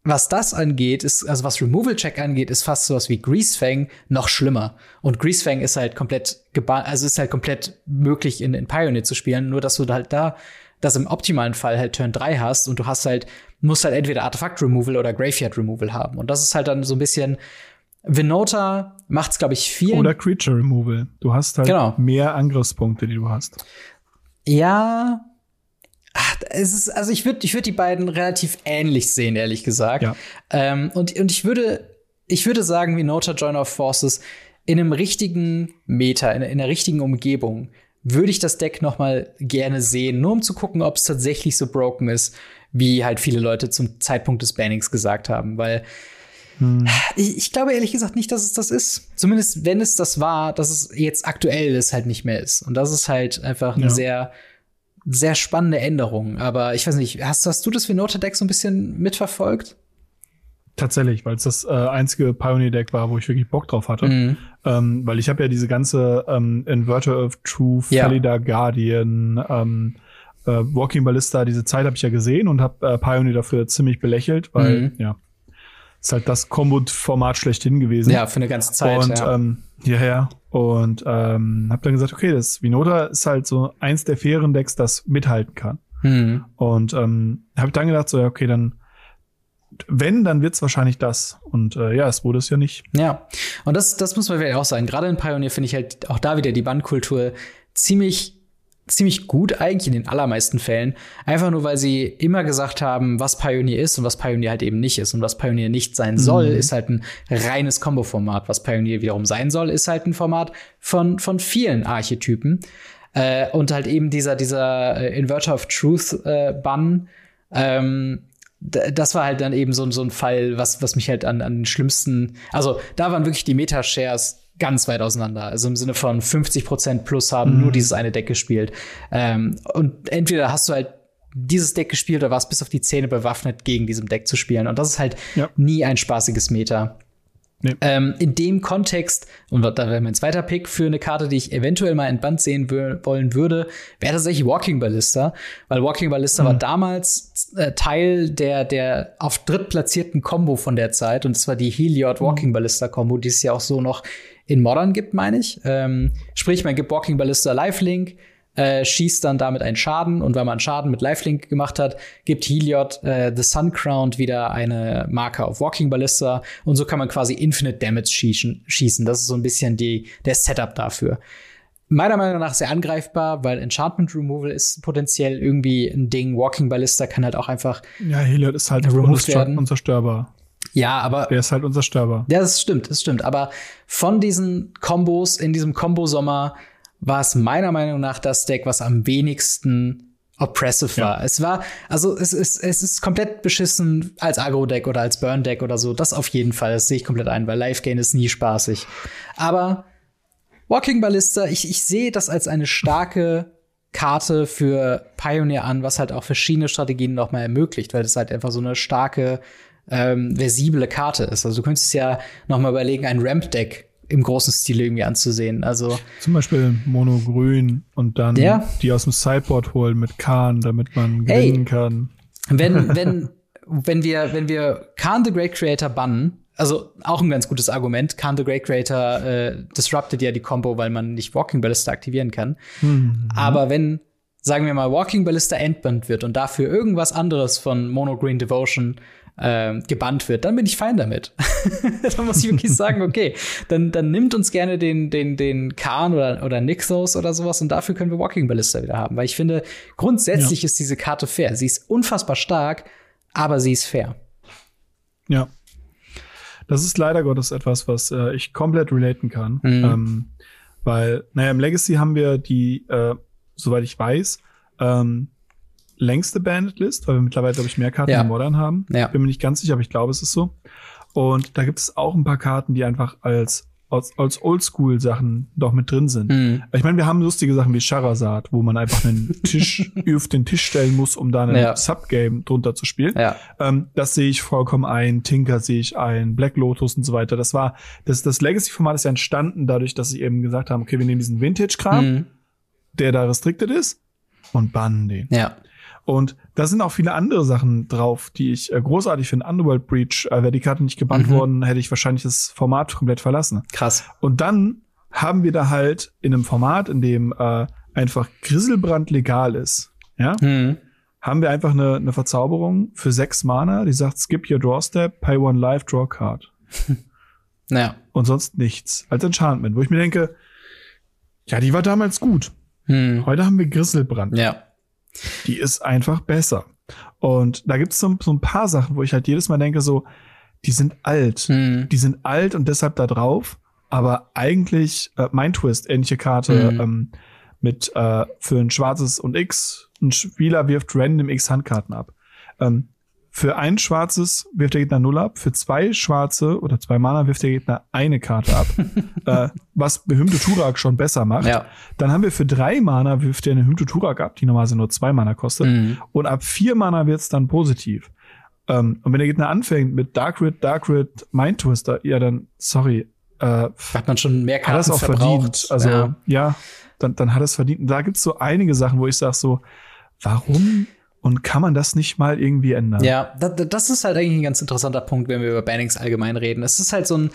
was das angeht, ist, also was Removal Check angeht, ist fast sowas wie Greasefang noch schlimmer. Und Greasefang ist halt komplett also ist halt komplett möglich in, in Pioneer zu spielen, nur dass du halt da das im optimalen Fall halt Turn 3 hast und du hast halt, musst halt entweder Artefakt Removal oder Graveyard Removal haben. Und das ist halt dann so ein bisschen, Venota macht's, glaube ich, viel. Oder Creature Removal. Du hast halt genau. mehr Angriffspunkte, die du hast. Ja, es ist, also ich würde ich würd die beiden relativ ähnlich sehen, ehrlich gesagt. Ja. Ähm, und, und ich würde, ich würde sagen, wie Nota Joiner of Forces in einem richtigen Meta, in, in einer richtigen Umgebung, würde ich das Deck noch mal gerne sehen, nur um zu gucken, ob es tatsächlich so broken ist, wie halt viele Leute zum Zeitpunkt des Bannings gesagt haben, weil hm. ich, ich, glaube ehrlich gesagt nicht, dass es das ist. Zumindest wenn es das war, dass es jetzt aktuell es halt nicht mehr ist. Und das ist halt einfach eine ja. sehr sehr spannende Änderung. Aber ich weiß nicht, hast, hast du das Venota-Deck so ein bisschen mitverfolgt? Tatsächlich, weil es das äh, einzige Pioneer-Deck war, wo ich wirklich Bock drauf hatte. Mhm. Ähm, weil ich habe ja diese ganze ähm, Inverter of Truth, ja. Felida Guardian, ähm, äh, Walking Ballista, diese Zeit habe ich ja gesehen und habe äh, Pioneer dafür ziemlich belächelt, weil, mhm. ja, ist halt das Combo-Format schlechthin gewesen. Ja, für eine ganze Zeit. Und ja, ähm, ja, ja. Und ähm, habe dann gesagt, okay, das Vinota ist halt so eins der fairen Decks, das mithalten kann. Mhm. Und ähm, habe dann gedacht, so, ja, okay, dann wenn, dann wird's wahrscheinlich das. Und äh, ja, es wurde es ja nicht. Ja, und das, das muss man vielleicht auch sagen. Gerade in Pioneer finde ich halt auch da wieder die Bandkultur ziemlich ziemlich gut eigentlich in den allermeisten Fällen. Einfach nur, weil sie immer gesagt haben, was Pioneer ist und was Pioneer halt eben nicht ist. Und was Pioneer nicht sein soll, mhm. ist halt ein reines Combo-Format. Was Pioneer wiederum sein soll, ist halt ein Format von, von vielen Archetypen. Äh, und halt eben dieser, dieser äh, Inverter of Truth äh, Bann, ähm, das war halt dann eben so, so ein Fall, was, was mich halt an, an den schlimmsten, also da waren wirklich die Meta-Shares ganz weit auseinander. Also im Sinne von 50 Prozent plus haben mhm. nur dieses eine Deck gespielt. Ähm, und entweder hast du halt dieses Deck gespielt oder warst bis auf die Zähne bewaffnet, gegen diesem Deck zu spielen. Und das ist halt ja. nie ein spaßiges Meta. Nee. Ähm, in dem Kontext, und da wäre mein zweiter Pick für eine Karte, die ich eventuell mal in Band sehen wollen würde, wäre tatsächlich Walking Ballista, weil Walking Ballista mhm. war damals äh, Teil der, der auf drittplatzierten Combo von der Zeit, und das war die Heliod Walking Ballista Combo, die es ja auch so noch in Modern gibt, meine ich. Ähm, sprich, man gibt Walking Ballista Lifelink, äh, schießt dann damit einen Schaden und wenn man Schaden mit Lifelink gemacht hat, gibt Heliod äh, The Sun Crown wieder eine Marke auf Walking Ballista und so kann man quasi Infinite Damage schießen. schießen. Das ist so ein bisschen die, der Setup dafür. Meiner Meinung nach sehr angreifbar, weil Enchantment Removal ist potenziell irgendwie ein Ding. Walking Ballista kann halt auch einfach. Ja, Heliod ist halt unzerstörbar. Ja, aber. Der ist halt unzerstörbar. Ja, das stimmt, das stimmt. Aber von diesen Kombos in diesem Kombo-Sommer war es meiner Meinung nach das Deck, was am wenigsten oppressive war. Es war, also es ist, es ist komplett beschissen als Agro-Deck oder als Burn-Deck oder so. Das auf jeden Fall, das sehe ich komplett ein, weil Life-Gain ist nie spaßig. Aber Walking Ballista, ich, ich sehe das als eine starke Karte für Pioneer an, was halt auch verschiedene Strategien noch mal ermöglicht, weil das halt einfach so eine starke ähm, versible Karte ist. Also du könntest ja noch mal überlegen, ein Ramp-Deck im großen Stil irgendwie anzusehen. Also zum Beispiel Mono-Grün und dann ja. die aus dem Sideboard holen mit Khan, damit man gewinnen hey, kann. Wenn, wenn, wenn wir, wenn wir Khan the Great Creator bannen, also auch ein ganz gutes Argument. Khan the Great Creator äh, disrupted ja die Combo, weil man nicht Walking Ballista aktivieren kann. Mhm. Aber wenn, sagen wir mal, Walking Ballista entbannt wird und dafür irgendwas anderes von Mono Green Devotion äh, gebannt wird, dann bin ich fein damit. dann muss ich wirklich sagen, okay, dann, dann nimmt uns gerne den, den, den Khan oder, oder Nixos oder sowas und dafür können wir Walking Ballista wieder haben. Weil ich finde, grundsätzlich ja. ist diese Karte fair. Sie ist unfassbar stark, aber sie ist fair. Ja. Das ist leider Gottes etwas, was äh, ich komplett relaten kann. Mhm. Ähm, weil, naja, im Legacy haben wir die, äh, soweit ich weiß, ähm, längste Bandit-List, weil wir mittlerweile, glaube ich, mehr Karten ja. in Modern haben. Ja. Bin mir nicht ganz sicher, aber ich glaube, es ist so. Und da gibt es auch ein paar Karten, die einfach als als, als Oldschool-Sachen doch mit drin sind. Mhm. Ich meine, wir haben lustige Sachen wie Charazard, wo man einfach einen Tisch auf den Tisch stellen muss, um da ein ja. Subgame drunter zu spielen. Ja. Ähm, das sehe ich vollkommen ein. Tinker sehe ich ein. Black Lotus und so weiter. Das war, das, das Legacy-Format ist ja entstanden dadurch, dass sie eben gesagt haben, okay, wir nehmen diesen Vintage-Kram, mhm. der da restricted ist und bannen den. Ja. Und da sind auch viele andere Sachen drauf, die ich äh, großartig finde. Underworld Breach, äh, wäre die Karte nicht gebannt mhm. worden, hätte ich wahrscheinlich das Format komplett verlassen. Krass. Und dann haben wir da halt in einem Format, in dem äh, einfach Grisselbrand legal ist, ja, mhm. haben wir einfach eine, eine Verzauberung für sechs Mana, die sagt, skip your draw step, pay one life, draw card. naja. Und sonst nichts. Als Enchantment, wo ich mir denke, ja, die war damals gut. Mhm. Heute haben wir Grisselbrand. Ja. Die ist einfach besser. Und da gibt es so, so, ein paar Sachen, wo ich halt jedes Mal denke, so, die sind alt. Mhm. Die sind alt und deshalb da drauf. Aber eigentlich, äh, mein Twist, ähnliche Karte, mhm. ähm, mit äh, für ein schwarzes und X, ein Spieler wirft random X Handkarten ab. Ähm, für ein schwarzes wirft der Gegner null ab, für zwei schwarze oder zwei Mana wirft der Gegner eine Karte ab, äh, was Behymte Turak schon besser macht. Ja. Dann haben wir für drei Mana wirft er eine Hymte Turak ab, die normalerweise nur zwei Mana kostet. Mhm. Und ab vier Mana wird's dann positiv. Ähm, und wenn der Gegner anfängt mit Dark Rid, Dark Rid, Mind Twister, ja dann, sorry. Äh, hat man schon mehr Karten hat das auch verbraucht. verdient. Also ja, ja dann, dann hat es verdient. Und da gibt's so einige Sachen, wo ich sage so, warum und kann man das nicht mal irgendwie ändern? Ja, das ist halt eigentlich ein ganz interessanter Punkt, wenn wir über Bannings allgemein reden. Es ist halt so ein,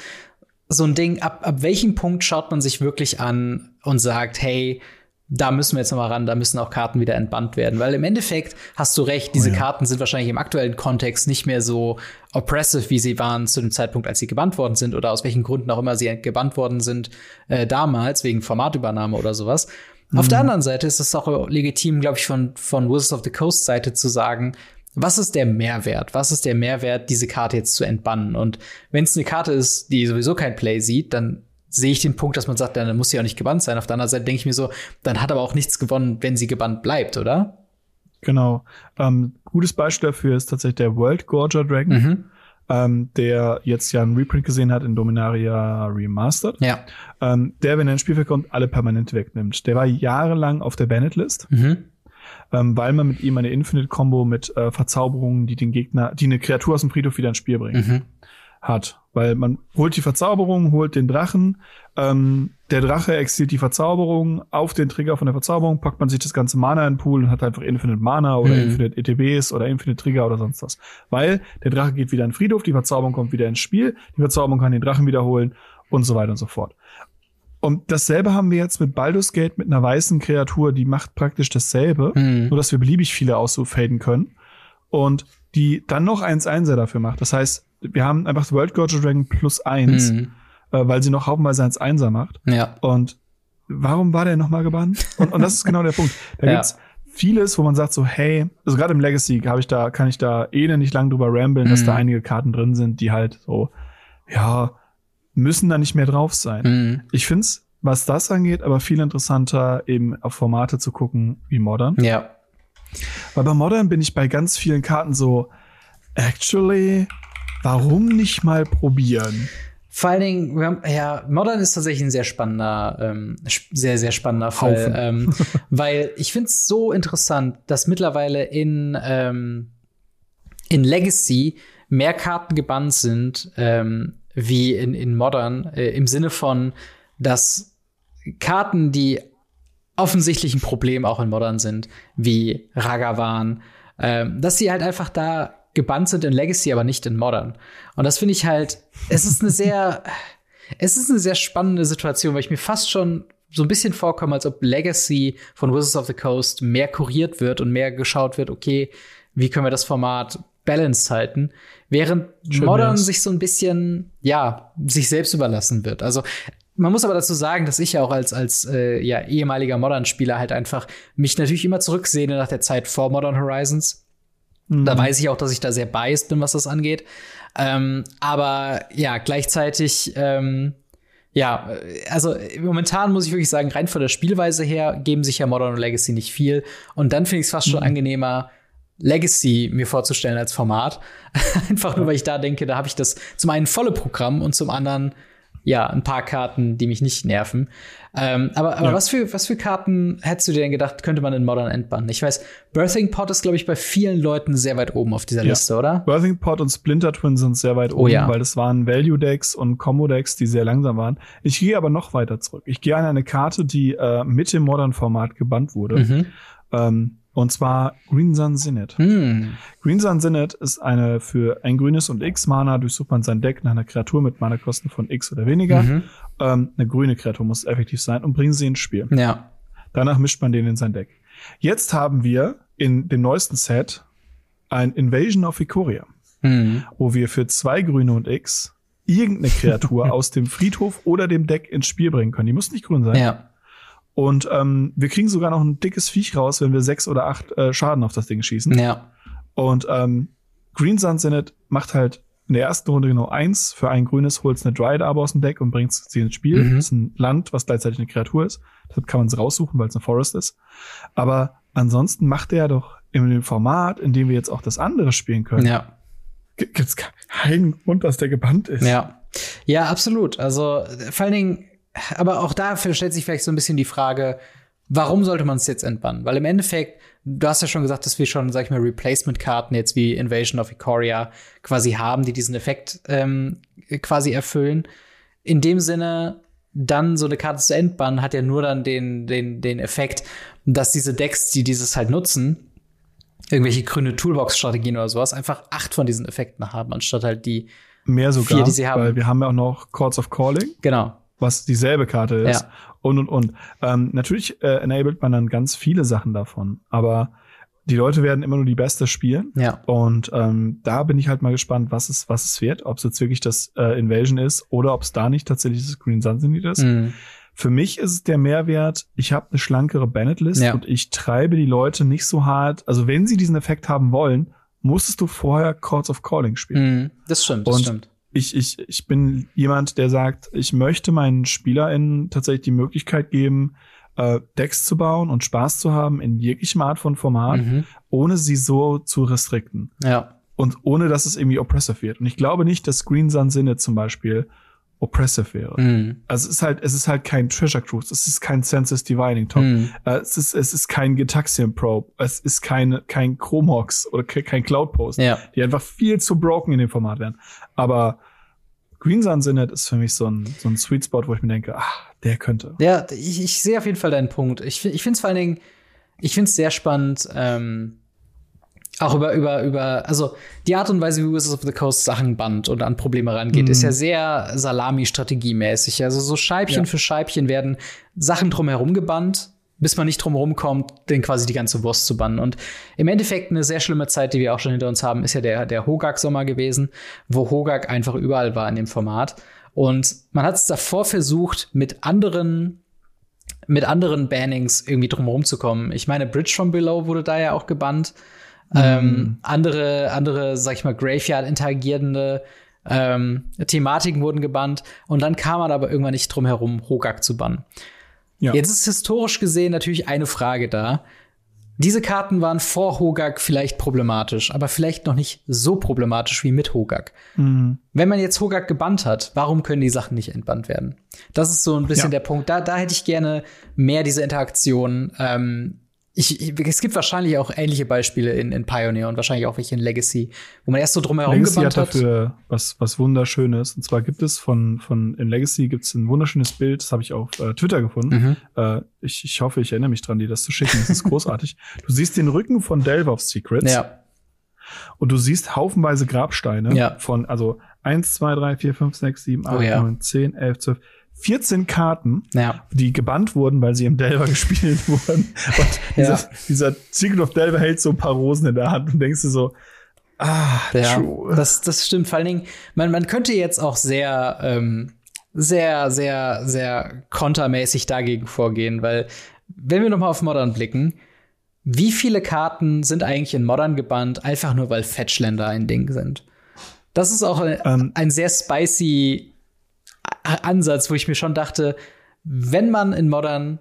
so ein Ding, ab, ab welchem Punkt schaut man sich wirklich an und sagt, hey, da müssen wir jetzt nochmal ran, da müssen auch Karten wieder entbannt werden. Weil im Endeffekt hast du recht, diese oh ja. Karten sind wahrscheinlich im aktuellen Kontext nicht mehr so oppressive, wie sie waren zu dem Zeitpunkt, als sie gebannt worden sind oder aus welchen Gründen auch immer sie gebannt worden sind äh, damals, wegen Formatübernahme oder sowas. Mhm. Auf der mhm. anderen Seite ist es auch legitim, glaube ich, von, von Wizards of the Coast Seite zu sagen, was ist der Mehrwert? Was ist der Mehrwert, diese Karte jetzt zu entbannen? Und wenn es eine Karte ist, die sowieso kein Play sieht, dann sehe ich den Punkt, dass man sagt, dann muss sie auch nicht gebannt sein. Auf der anderen Seite denke ich mir so, dann hat aber auch nichts gewonnen, wenn sie gebannt bleibt, oder? Genau. Ähm, gutes Beispiel dafür ist tatsächlich der World Gorger Dragon, mhm. Ähm, der jetzt ja einen Reprint gesehen hat in Dominaria Remastered. Ja. Ähm, der, wenn er ins Spielfeld kommt, alle permanent wegnimmt. Der war jahrelang auf der Banned-List. Mhm. Ähm, weil man mit ihm eine Infinite-Combo mit äh, Verzauberungen, die den Gegner, die eine Kreatur aus dem Friedhof wieder ins Spiel bringen. Mhm hat. Weil man holt die Verzauberung, holt den Drachen, ähm, der Drache exiliert die Verzauberung, auf den Trigger von der Verzauberung packt man sich das ganze Mana in den Pool und hat einfach Infinite Mana oder mhm. Infinite ETBs oder Infinite Trigger oder sonst was. Weil der Drache geht wieder in den Friedhof, die Verzauberung kommt wieder ins Spiel, die Verzauberung kann den Drachen wiederholen und so weiter und so fort. Und dasselbe haben wir jetzt mit Baldur's Gate mit einer weißen Kreatur, die macht praktisch dasselbe, mhm. nur dass wir beliebig viele ausfaden können. Und die dann noch 1-1er dafür macht. Das heißt, wir haben einfach das World Gorger Dragon plus eins, mhm. äh, weil sie noch haufenweise eins Einser macht. Ja. Und warum war der nochmal gebannt? Und, und das ist genau der Punkt. Da ja. gibt's vieles, wo man sagt so, hey, also gerade im Legacy habe ich da, kann ich da eh nicht lang drüber ramblen, mhm. dass da mhm. einige Karten drin sind, die halt so, ja, müssen da nicht mehr drauf sein. Mhm. Ich find's, was das angeht, aber viel interessanter, eben auf Formate zu gucken wie Modern. Ja. Weil bei Modern bin ich bei ganz vielen Karten so, actually, Warum nicht mal probieren? Vor allen Dingen, haben, ja, Modern ist tatsächlich ein sehr spannender, ähm, sehr, sehr spannender Fall. Ähm, weil ich finde es so interessant, dass mittlerweile in, ähm, in Legacy mehr Karten gebannt sind ähm, wie in, in Modern, äh, im Sinne von, dass Karten, die offensichtlich ein Problem auch in Modern sind, wie Ragavan, ähm, dass sie halt einfach da gebannt sind in Legacy, aber nicht in Modern. Und das finde ich halt, es ist eine sehr, es ist eine sehr spannende Situation, weil ich mir fast schon so ein bisschen vorkomme, als ob Legacy von Wizards of the Coast mehr kuriert wird und mehr geschaut wird, okay, wie können wir das Format balanced halten, während Schön Modern wär's. sich so ein bisschen, ja, sich selbst überlassen wird. Also man muss aber dazu sagen, dass ich ja auch als, als äh, ja, ehemaliger Modern-Spieler halt einfach mich natürlich immer zurücksehne nach der Zeit vor Modern Horizons Mhm. Da weiß ich auch, dass ich da sehr biased bin, was das angeht. Ähm, aber ja, gleichzeitig, ähm, ja, also momentan muss ich wirklich sagen, rein von der Spielweise her geben sich ja Modern und Legacy nicht viel. Und dann finde ich es fast mhm. schon angenehmer, Legacy mir vorzustellen als Format. Einfach nur, weil ich da denke, da habe ich das zum einen volle Programm und zum anderen ja, ein paar Karten, die mich nicht nerven. Ähm, aber aber ja. was, für, was für Karten hättest du dir denn gedacht, könnte man in Modern entbannen? Ich weiß, Birthing Pot ist, glaube ich, bei vielen Leuten sehr weit oben auf dieser ja. Liste, oder? Birthing Pot und Splinter Twin sind sehr weit oh oben, oh, ja. weil das waren Value-Decks und Combo-Decks, die sehr langsam waren. Ich gehe aber noch weiter zurück. Ich gehe an eine Karte, die äh, mit dem Modern-Format gebannt wurde. Mhm. Ähm, und zwar Green Sun Sinnet. Hm. Green Sun Sinnet ist eine für ein grünes und X Mana durchsucht man sein Deck nach einer Kreatur mit Mana-Kosten von X oder weniger. Mhm. Ähm, eine grüne Kreatur muss effektiv sein und bringen sie ins Spiel. Ja. Danach mischt man den in sein Deck. Jetzt haben wir in dem neuesten Set ein Invasion of Ikoria, mhm. wo wir für zwei grüne und X irgendeine Kreatur aus dem Friedhof oder dem Deck ins Spiel bringen können. Die muss nicht grün sein. Ja. Und ähm, wir kriegen sogar noch ein dickes Viech raus, wenn wir sechs oder acht äh, Schaden auf das Ding schießen. Ja. Und ähm, Green Sun Senate macht halt in der ersten Runde genau eins. Für ein grünes holt eine Dryad aber aus dem Deck und bringt sie ins Spiel. Mhm. Das ist ein Land, was gleichzeitig eine Kreatur ist. Deshalb kann man es raussuchen, weil es eine Forest ist. Aber ansonsten macht er doch in dem Format, in dem wir jetzt auch das andere spielen können. Ja. Gibt es keinen Grund, dass der gebannt ist. Ja. Ja, absolut. Also vor allen Dingen aber auch dafür stellt sich vielleicht so ein bisschen die Frage, warum sollte man es jetzt entbannen? Weil im Endeffekt, du hast ja schon gesagt, dass wir schon, sag ich mal, Replacement-Karten jetzt wie Invasion of Ikoria quasi haben, die diesen Effekt ähm, quasi erfüllen. In dem Sinne, dann so eine Karte zu entbannen, hat ja nur dann den, den, den Effekt, dass diese Decks, die dieses halt nutzen, irgendwelche grüne Toolbox-Strategien oder sowas, einfach acht von diesen Effekten haben, anstatt halt die Mehr sogar, vier, die sie haben. weil wir haben ja auch noch Chords of Calling. Genau was dieselbe Karte ist. Ja. und und und. Ähm, natürlich äh, enabled man dann ganz viele Sachen davon, aber die Leute werden immer nur die Beste spielen. Ja. Und ähm, da bin ich halt mal gespannt, was es, was es wird, ob es jetzt wirklich das äh, Invasion ist oder ob es da nicht tatsächlich das Green Sun Zenith ist. Mhm. Für mich ist es der Mehrwert, ich habe eine schlankere Bennett-List Ja. und ich treibe die Leute nicht so hart. Also wenn sie diesen Effekt haben wollen, musstest du vorher Chords of Calling spielen. Mhm. Das stimmt, das Und stimmt. Ich, ich, ich bin jemand, der sagt, ich möchte meinen SpielerInnen tatsächlich die Möglichkeit geben, äh, Decks zu bauen und Spaß zu haben in jeglichem Art von Format, Mhm. ohne sie so zu restrikten. Ja. Und ohne, dass es irgendwie oppressive wird. Und ich glaube nicht, dass Green Sun Sinne zum Beispiel oppressive wäre. Mhm. Also es ist halt, es ist halt kein Treasure Cruise, es ist kein Census Dividing Top, äh, es ist, es ist kein Gitaxian Probe, es ist keine, kein Chromox oder ke- kein Cloud Post, Ja. die einfach viel zu broken in dem Format wären. Aber Green Sun Sinnet ist für mich so ein, so ein Sweet Spot, wo ich mir denke, ach, der könnte. Ja, ich, ich sehe auf jeden Fall deinen Punkt. Ich, ich finde es vor allen Dingen, ich finde es sehr spannend, ähm, auch über, über, über, also die Art und Weise, wie Wizards of the Coast Sachen bannt und an Probleme rangeht, Mhm. ist ja sehr Salami-Strategiemäßig. Also so Scheibchen Ja. für Scheibchen werden Sachen drumherum gebannt, bis man nicht drumherum kommt, den quasi die ganze Wurst zu bannen. Und im Endeffekt eine sehr schlimme Zeit, die wir auch schon hinter uns haben, ist ja der, der Hogak-Sommer gewesen, wo Hogak einfach überall war in dem Format. Und man hat es davor versucht, mit anderen mit anderen Bannings irgendwie drumherum zu kommen. Ich meine, Bridge from Below wurde da ja auch gebannt. Ähm, andere, andere, sag ich mal, Graveyard interagierende ähm, Thematiken wurden gebannt. Und dann kam man aber irgendwann nicht drum herum, Hogak zu bannen. Ja. Jetzt ist historisch gesehen natürlich eine Frage da. Diese Karten waren vor Hogak vielleicht problematisch, aber vielleicht noch nicht so problematisch wie mit Hogak. Mhm. Wenn man jetzt Hogak gebannt hat, warum können die Sachen nicht entbannt werden? Das ist so ein bisschen Ja. der Punkt. Da, da hätte ich gerne mehr diese Interaktion. Ähm, ich, ich, es gibt wahrscheinlich auch ähnliche Beispiele in, in Pioneer und wahrscheinlich auch welche in Legacy, wo man erst so drumherum Legacy gebannt hat hat. dafür was, was Wunderschönes. Und zwar gibt es von, von in Legacy gibt es ein wunderschönes Bild, das habe ich auf äh, Twitter gefunden. Mhm. Äh, ich, ich hoffe, ich erinnere mich dran, dir das zu schicken. Das ist großartig. Du siehst den Rücken von Delve of Secrets Ja, und du siehst haufenweise Grabsteine Ja. von, also 1, 2, 3, 4, 5, 6, 7, 8, Oh ja. 9, 10, 11, 12, 14 Karten, ja, die gebannt wurden, weil sie im Delver gespielt wurden. Und dieser, Ja. dieser Secret of Delver hält so ein paar Rosen in der Hand und denkst du so, ah, ja. true. Das, das stimmt. Vor allen Dingen, man, man könnte jetzt auch sehr, ähm, sehr, sehr, sehr kontermäßig dagegen vorgehen, weil wenn wir noch mal auf Modern blicken, wie viele Karten sind eigentlich in Modern gebannt, einfach nur weil Fetchländer ein Ding sind? Das ist auch ein, Ähm. ein sehr spicy Ansatz, wo ich mir schon dachte, wenn man in Modern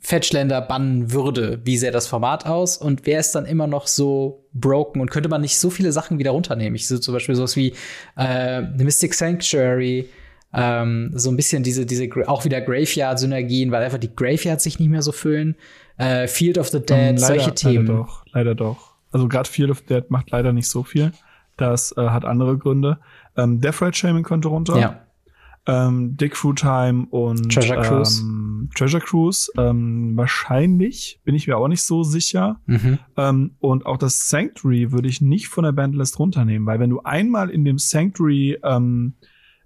Fetchländer bannen würde, wie sähe das Format aus und wäre es dann immer noch so broken und könnte man nicht so viele Sachen wieder runternehmen? Ich sehe zum Beispiel sowas wie äh, The Mystic Sanctuary, ähm, so ein bisschen diese, diese auch wieder Graveyard-Synergien, weil einfach die Graveyards sich nicht mehr so füllen. Äh, Field of the Dead, Ähm, solche Themen. Leider doch, leider doch. Also gerade Field of Dead macht leider nicht so viel. Das äh, hat andere Gründe. Ähm, Death Red Shaman könnte runter. Ja. Ähm, Dick Through Time und Treasure Cruise. Ähm, Treasure Cruise. Ähm, wahrscheinlich, bin ich mir auch nicht so sicher. Mhm. Ähm, und auch das Sanctuary würde ich nicht von der Bandlist runternehmen, weil wenn du einmal in dem Sanctuary ähm,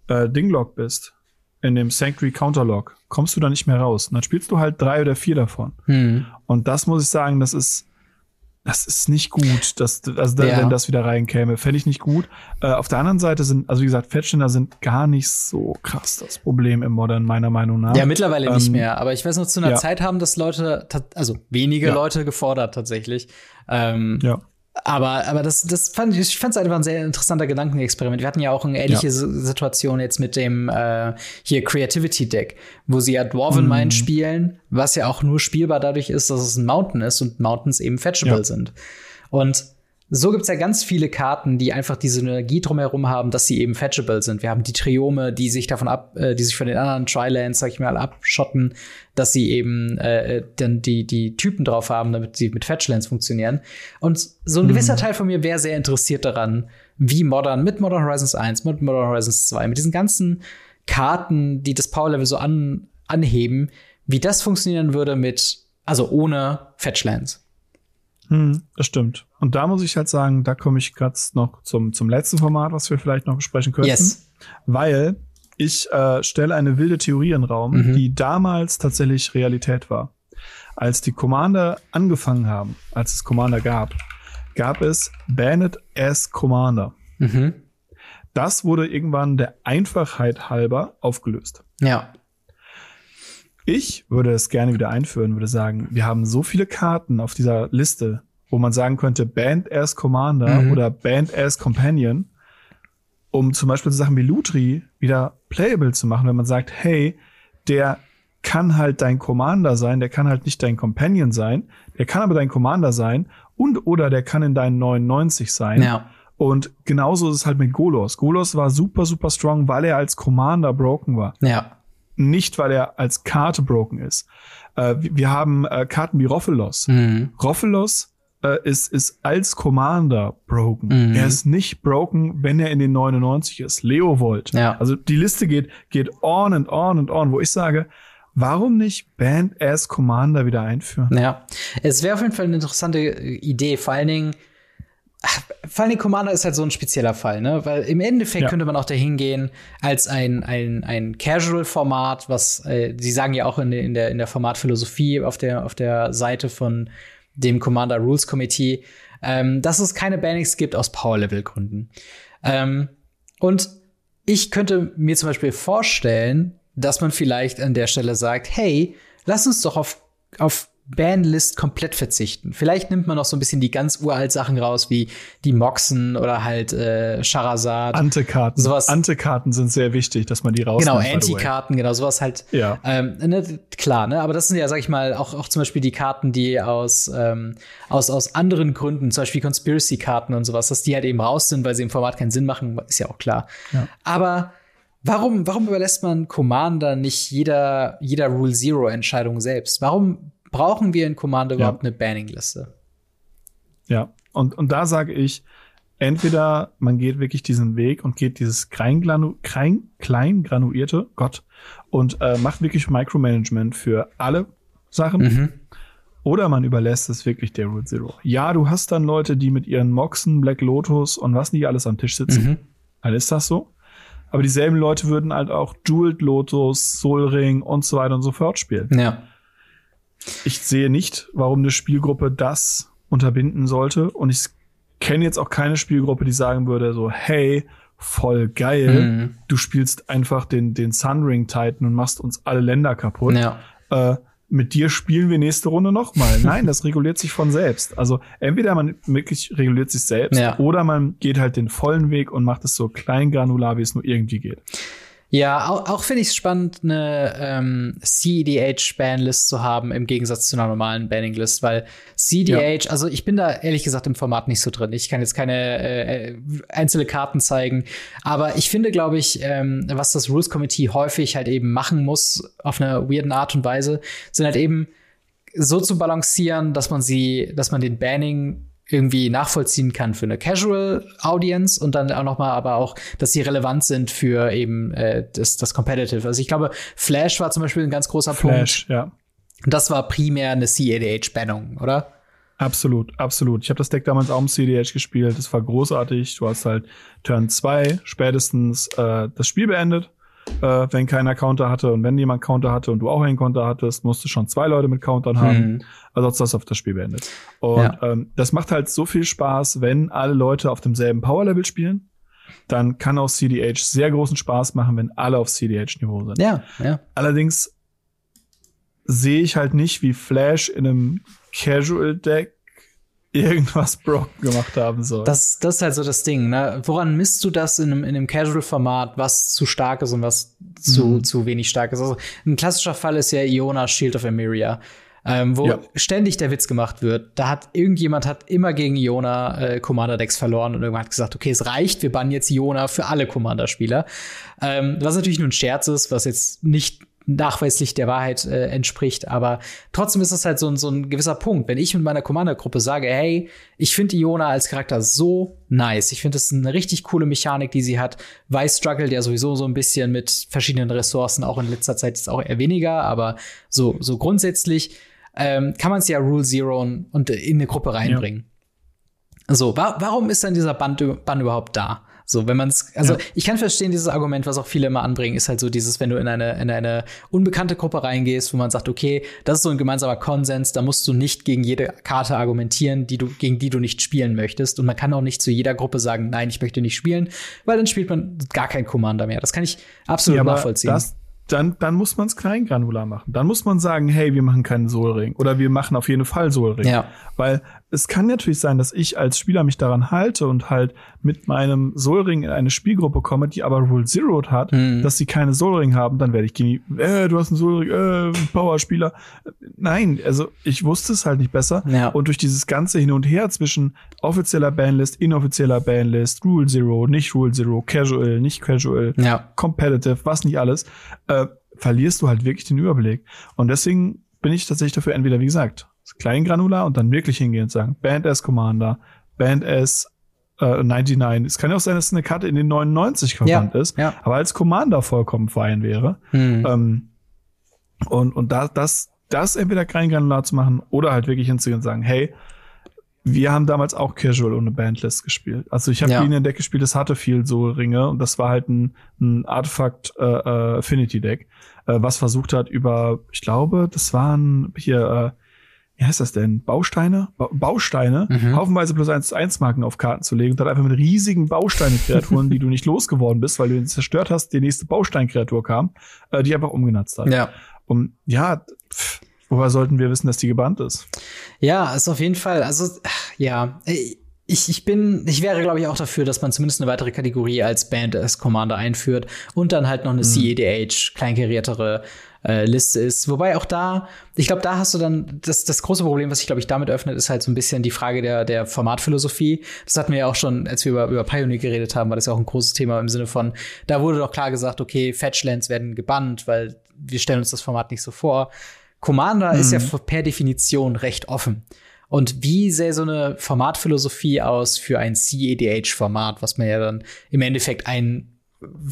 äh, Dinglog bist, in dem Sanctuary Counterlog, kommst du da nicht mehr raus. Und dann spielst du halt drei oder vier davon. Hm. Und das muss ich sagen, das ist, das ist nicht gut, dass, also Ja. wenn das wieder reinkäme, fände ich nicht gut. Äh, auf der anderen Seite sind, also wie gesagt, Fetchländer sind gar nicht so krass das Problem im Modern, meiner Meinung nach. Ja, mittlerweile nicht Ähm, mehr. Aber ich weiß noch, zu einer ja. Zeit haben das Leute, also wenige Ja. Leute gefordert tatsächlich. Ähm, ja. Aber, aber das, das fand ich, ich fand es einfach ein sehr interessanter Gedankenexperiment. Wir hatten ja auch eine ähnliche S- Situation jetzt mit dem äh, hier Creativity Deck, wo sie ja Dwarven Mhm. Mine spielen, was ja auch nur spielbar dadurch ist, dass es ein Mountain ist und Mountains eben fetchable Ja. sind. Und so gibt's ja ganz viele Karten, die einfach diese Synergie drumherum haben, dass sie eben fetchable sind. Wir haben die Triome, die sich davon ab, äh, die sich von den anderen Trilands, sag ich mal, abschotten, dass sie eben äh, dann die, die Typen drauf haben, damit sie mit Fetchlands funktionieren. Und so ein gewisser Teil von mir wäre sehr interessiert daran, wie Modern mit Modern Horizons 1, mit Modern Horizons 2, mit diesen ganzen Karten, die das Power Level so an, anheben, wie das funktionieren würde mit, also ohne Fetchlands. Hm, das stimmt. Und da muss ich halt sagen, da komme ich gerade noch zum, zum letzten Format, was wir vielleicht noch besprechen könnten. Yes. Weil Ich äh, stelle eine wilde Theorie in den Raum, mhm. die damals tatsächlich Realität war. Als die Commander angefangen haben, als es Commander gab, gab es Banned as Commander. Mhm. Das wurde irgendwann der Einfachheit halber aufgelöst. Ja. Ich würde es gerne wieder einführen, würde sagen, wir haben so viele Karten auf dieser Liste, wo man sagen könnte, Band as Commander mhm. oder Band as Companion, um zum Beispiel so Sachen wie Lutri wieder playable zu machen, wenn man sagt, hey, der kann halt dein Commander sein, der kann halt nicht dein Companion sein, der kann aber dein Commander sein und oder der kann in deinen 99 sein. Ja. Und genauso ist es halt mit Golos. Golos war super, super strong, weil er als Commander broken war. Ja nicht, weil er als Karte broken ist. Äh, wir haben äh, Karten wie Roffelos. Mhm. Roffelos äh, ist, ist als Commander broken. Mhm. Er ist nicht broken, wenn er in den 99 ist. Leovold. Ja. Also die Liste geht, geht on and on and on, wo ich sage, Warum nicht Band as Commander wieder einführen? Ja, es wäre auf jeden Fall eine interessante Idee. Vor allen Dingen, vor allem Commander ist halt so ein spezieller Fall, ne? Weil im Endeffekt ja. könnte man auch dahin gehen als ein, ein, ein Casual-Format, was äh, sie sagen ja auch in, in, der, in der Formatphilosophie auf der, auf der Seite von dem Commander Rules Committee, ähm, dass es keine Bannings gibt aus Power-Level-Gründen. Ähm, und ich könnte mir zum Beispiel vorstellen, dass man vielleicht an der Stelle sagt, hey, lass uns doch auf, auf Bandlist komplett verzichten. Vielleicht nimmt man noch so ein bisschen die ganz uralt Sachen raus, wie die Moxen oder halt äh, Charazard. Antekarten. Sowas. Antekarten sind sehr wichtig, dass man die rausnimmt. Genau, Antikarten, genau, sowas halt. Ja. Ähm, ne, klar, ne? Aber das sind ja, sag ich mal, auch, auch zum Beispiel die Karten, die aus, ähm, aus, aus anderen Gründen, zum Beispiel Conspiracy-Karten und sowas, dass die halt eben raus sind, weil sie im Format keinen Sinn machen, ist ja auch klar. Ja. Aber Warum, warum überlässt man Commander nicht jeder, jeder Rule Zero Entscheidung selbst? Warum brauchen wir in Commander ja. überhaupt eine Banning-Liste? Ja, und, und da sage ich, entweder man geht wirklich diesen Weg und geht dieses klein, klein, klein granuierte, Gott, und äh, macht wirklich Micromanagement für alle Sachen. Mhm. Oder man überlässt es wirklich der Root Zero. Ja, du hast dann Leute, die mit ihren Moxen, Black Lotus und was nicht alles am Tisch sitzen. Mhm. Dann ist das so. Aber dieselben Leute würden halt auch Jeweled Lotus, Soul Ring und so weiter und so fort spielen. Ja. Ich sehe nicht, warum eine Spielgruppe das unterbinden sollte. Und ich kenne jetzt auch keine Spielgruppe, die sagen würde, so, hey, voll geil, mhm. du spielst einfach den, den Sunring Titan und machst uns alle Länder kaputt. Ja. Äh, mit dir spielen wir nächste Runde nochmal. Nein, das reguliert sich von selbst. Also entweder man wirklich reguliert sich selbst ja. oder man geht halt den vollen Weg und macht es so klein granular, wie es nur irgendwie geht. Ja, auch, auch finde ich es spannend, eine ähm, CEDH-Banlist zu haben im Gegensatz zu einer normalen Banning-List, weil CEDH, ja. also ich bin da ehrlich gesagt im Format nicht so drin. Ich kann jetzt keine äh, äh, einzelne Karten zeigen, aber ich finde, glaube ich, ähm, was das Rules Committee häufig halt eben machen muss, auf eine weirden Art und Weise, sind halt eben so zu balancieren, dass man sie, dass man den Banning irgendwie nachvollziehen kann für eine Casual Audience und dann auch noch mal aber auch, dass sie relevant sind für eben äh, das, das Competitive. Also ich glaube, Flash war zum Beispiel ein ganz großer Flash, Punkt. ja. Das war primär eine CADH-Bannung, oder? Absolut, absolut. Ich habe das Deck damals auch im CDH gespielt. Das war großartig. Du hast halt Turn 2 spätestens äh, das Spiel beendet äh, wenn keiner Counter hatte. Und wenn jemand Counter hatte und du auch einen Counter hattest, musst du schon zwei Leute mit Countern haben. Mhm. Also hast du das auf das Spiel beendet. Und ja. ähm, das macht halt so viel Spaß, wenn alle Leute auf demselben Power-Level spielen. Dann kann auch CDH sehr großen Spaß machen, wenn alle auf CDH-Niveau sind. Ja, ja. Allerdings sehe ich halt nicht, wie Flash in einem Casual-Deck irgendwas broken gemacht haben soll. Das, das ist halt so das Ding, ne? Woran misst du das in einem, in einem Casual-Format, was zu stark ist und was zu, mhm. zu wenig stark ist? Also ein klassischer Fall ist ja Iona Shield of Emeria. Ähm, wo ja. ständig der Witz gemacht wird. Da hat irgendjemand hat immer gegen Iona äh, Commander-Decks verloren und irgendwann hat gesagt, okay, es reicht, wir bannen jetzt Iona für alle Commander-Spieler. Ähm, was natürlich nur ein Scherz ist, was jetzt nicht nachweislich der Wahrheit äh, entspricht. Aber trotzdem ist es halt so ein, so ein gewisser Punkt. Wenn ich mit meiner Commander-Gruppe sage, hey, ich finde Iona als Charakter so nice. Ich finde, ist eine richtig coole Mechanik, die sie hat. Weiß struggle ja sowieso so ein bisschen mit verschiedenen Ressourcen, auch in letzter Zeit ist auch eher weniger, aber so, so grundsätzlich ähm, kann man es ja Rule Zero und in eine Gruppe reinbringen. Ja. So, wa warum ist dann dieser Band, Band überhaupt da? So, wenn man es, also ja. ich kann verstehen, dieses Argument, was auch viele immer anbringen, ist halt so dieses, wenn du in eine, in eine unbekannte Gruppe reingehst, wo man sagt, okay, das ist so ein gemeinsamer Konsens, da musst du nicht gegen jede Karte argumentieren, die du, gegen die du nicht spielen möchtest. Und man kann auch nicht zu jeder Gruppe sagen, nein, ich möchte nicht spielen, weil dann spielt man gar kein Commander mehr. Das kann ich absolut ja, nachvollziehen. Das, dann, dann muss man es kleingranular machen. Dann muss man sagen, hey, wir machen keinen Solring oder wir machen auf jeden Fall Solring. Ja. Weil es kann natürlich sein, dass ich als Spieler mich daran halte und halt mit meinem Solring in eine Spielgruppe komme, die aber Rule Zero hat, mhm. dass sie keine Solring haben, dann werde ich gegen äh, du hast einen Solring, äh, Powerspieler. Nein, also ich wusste es halt nicht besser. Ja. Und durch dieses ganze Hin und Her zwischen offizieller Banlist, inoffizieller Banlist, Rule Zero, nicht Rule Zero, Casual, nicht Casual, ja. Competitive, was nicht alles, äh, verlierst du halt wirklich den Überblick. Und deswegen bin ich tatsächlich dafür entweder, wie gesagt, Kleingranular und dann wirklich hingehen und sagen, Band S Commander, Band S äh, 99. Es kann ja auch sein, dass eine Karte in den 99 verwandt ja, ist, ja. aber als Commander vollkommen fein wäre. Mhm. Ähm, und und da, das, das entweder Kleingranular zu machen oder halt wirklich hinzugehen und sagen, hey, wir haben damals auch Casual ohne Bandlist gespielt. Also ich habe ja. ein Deck gespielt, das hatte viel so Ringe und das war halt ein, ein Artefakt äh, äh, Affinity Deck, äh, was versucht hat über, ich glaube, das waren hier äh, wie heißt das denn? Bausteine? Ba Bausteine, mhm. haufenweise plus eins zu eins Marken auf Karten zu legen und dann einfach mit riesigen Bausteine-Kreaturen, die du nicht losgeworden bist, weil du ihn zerstört hast, die nächste Bausteinkreatur kam, äh, die einfach umgenutzt hat. Ja. Und ja, pff, woher sollten wir wissen, dass die gebannt ist? Ja, ist auf jeden Fall. Also, ja, ich, ich bin, ich wäre, glaube ich, auch dafür, dass man zumindest eine weitere Kategorie als Band als Commander einführt und dann halt noch eine mhm. CEDH, kleinkariertere äh, Liste ist. Wobei auch da, ich glaube, da hast du dann das, das große Problem, was sich, glaube ich, damit öffnet, ist halt so ein bisschen die Frage der, der Formatphilosophie. Das hatten wir ja auch schon, als wir über, über Pioneer geredet haben, war das ja auch ein großes Thema im Sinne von, da wurde doch klar gesagt, okay, Fetchlands werden gebannt, weil wir stellen uns das Format nicht so vor. Commander mhm. ist ja mhm. per Definition recht offen. Und wie sähe so eine Formatphilosophie aus für ein CEDH-Format, was man ja dann im Endeffekt ein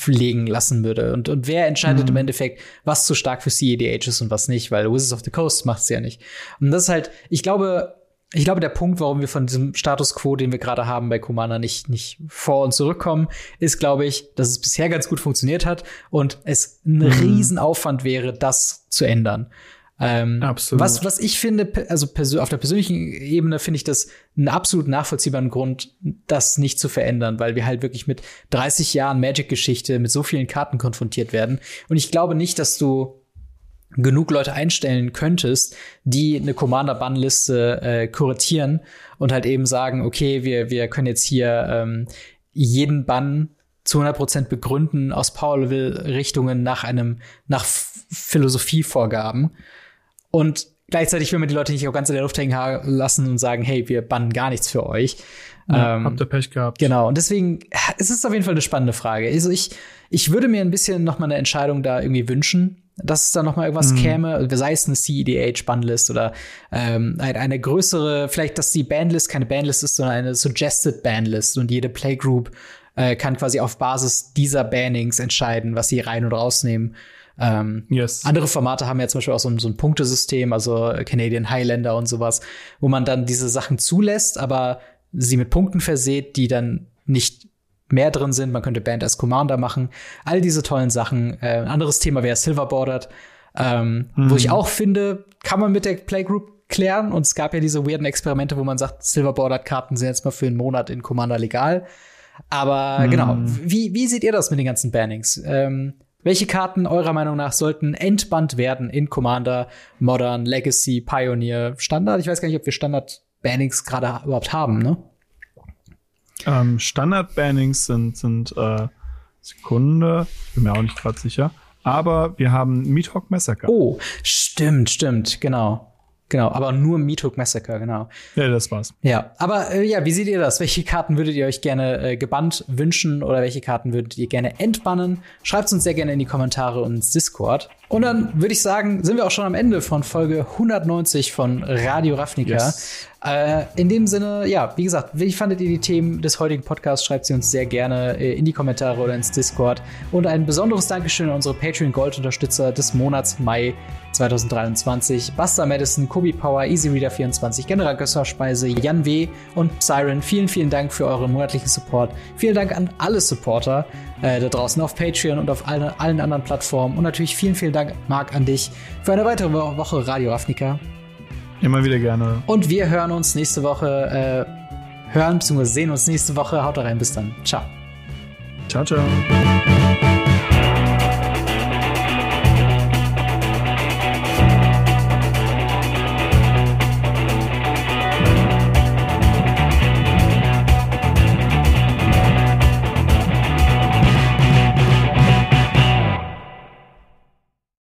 legen lassen würde. Und, und wer entscheidet mhm. im Endeffekt, was zu stark für CEDH ist und was nicht, weil Wizards of the Coast macht es ja nicht. Und das ist halt, ich glaube, ich glaube, der Punkt, warum wir von diesem Status quo, den wir gerade haben bei Commander, nicht, nicht vor und zurückkommen, ist, glaube ich, dass es bisher ganz gut funktioniert hat und es ein mhm. Riesenaufwand wäre, das zu ändern. Ähm, absolut. Was, was ich finde, also auf der persönlichen Ebene finde ich das einen absolut nachvollziehbaren Grund, das nicht zu verändern, weil wir halt wirklich mit 30 Jahren Magic-Geschichte mit so vielen Karten konfrontiert werden. Und ich glaube nicht, dass du genug Leute einstellen könntest, die eine Commander-Bannliste äh, kuratieren und halt eben sagen, okay, wir, wir können jetzt hier ähm, jeden Bann zu 100% begründen aus Power-Level-Richtungen nach einem, nach Philosophievorgaben. Und gleichzeitig will man die Leute nicht auch ganz in der Luft hängen lassen und sagen, hey, wir bannen gar nichts für euch. Ja, ähm, habt ihr Pech gehabt. Genau, und deswegen es ist auf jeden Fall eine spannende Frage. Also ich, ich würde mir ein bisschen noch mal eine Entscheidung da irgendwie wünschen, dass es da noch mal irgendwas mhm. käme, sei es eine CEDH-Bandlist oder ähm, eine größere, vielleicht, dass die Bandlist keine Bandlist ist, sondern eine Suggested Bandlist und jede Playgroup äh, kann quasi auf Basis dieser Bannings entscheiden, was sie rein und rausnehmen. Ähm, yes. Andere Formate haben ja zum Beispiel auch so ein, so ein Punktesystem, also Canadian Highlander und sowas, wo man dann diese Sachen zulässt, aber sie mit Punkten verseht, die dann nicht mehr drin sind. Man könnte Band als Commander machen. All diese tollen Sachen. Äh, ein anderes Thema wäre Silverbordered, ähm, mhm. wo ich auch finde, kann man mit der Playgroup klären. Und es gab ja diese weirden Experimente, wo man sagt, Silverbordered-Karten sind jetzt mal für einen Monat in Commander legal. Aber mhm. genau, wie, wie seht ihr das mit den ganzen Bannings? Ähm, welche Karten eurer Meinung nach sollten entbannt werden in Commander, Modern, Legacy, Pioneer, Standard? Ich weiß gar nicht, ob wir Standard-Bannings gerade überhaupt haben, ne? Ähm, Standard-Bannings sind, sind äh, Sekunde, bin mir auch nicht gerade sicher. Aber wir haben Meathawk Massacre. Oh, stimmt, stimmt, genau. Genau, aber nur Meathook Massacre, genau. Ja, das war's. Ja, aber äh, ja, wie seht ihr das? Welche Karten würdet ihr euch gerne äh, gebannt wünschen oder welche Karten würdet ihr gerne entbannen? Schreibt uns sehr gerne in die Kommentare und ins Discord. Und dann würde ich sagen, sind wir auch schon am Ende von Folge 190 von Radio Ravnica. Yes. Äh, in dem Sinne, ja, wie gesagt, wie fandet ihr die Themen des heutigen Podcasts? Schreibt sie uns sehr gerne äh, in die Kommentare oder ins Discord. Und ein besonderes Dankeschön an unsere Patreon Gold Unterstützer des Monats Mai 2023. Basta Madison, Kobi Power, EasyReader24, General Gösser-Speise, Jan W. und Siren. Vielen, vielen Dank für euren monatlichen Support. Vielen Dank an alle Supporter äh, da draußen auf Patreon und auf alle, allen anderen Plattformen. Und natürlich vielen, vielen Dank, Marc, an dich für eine weitere Woche Radio Ravnica. Immer wieder gerne. Und wir hören uns nächste Woche, äh, hören bzw. sehen uns nächste Woche. Haut rein, bis dann. Ciao. Ciao, ciao.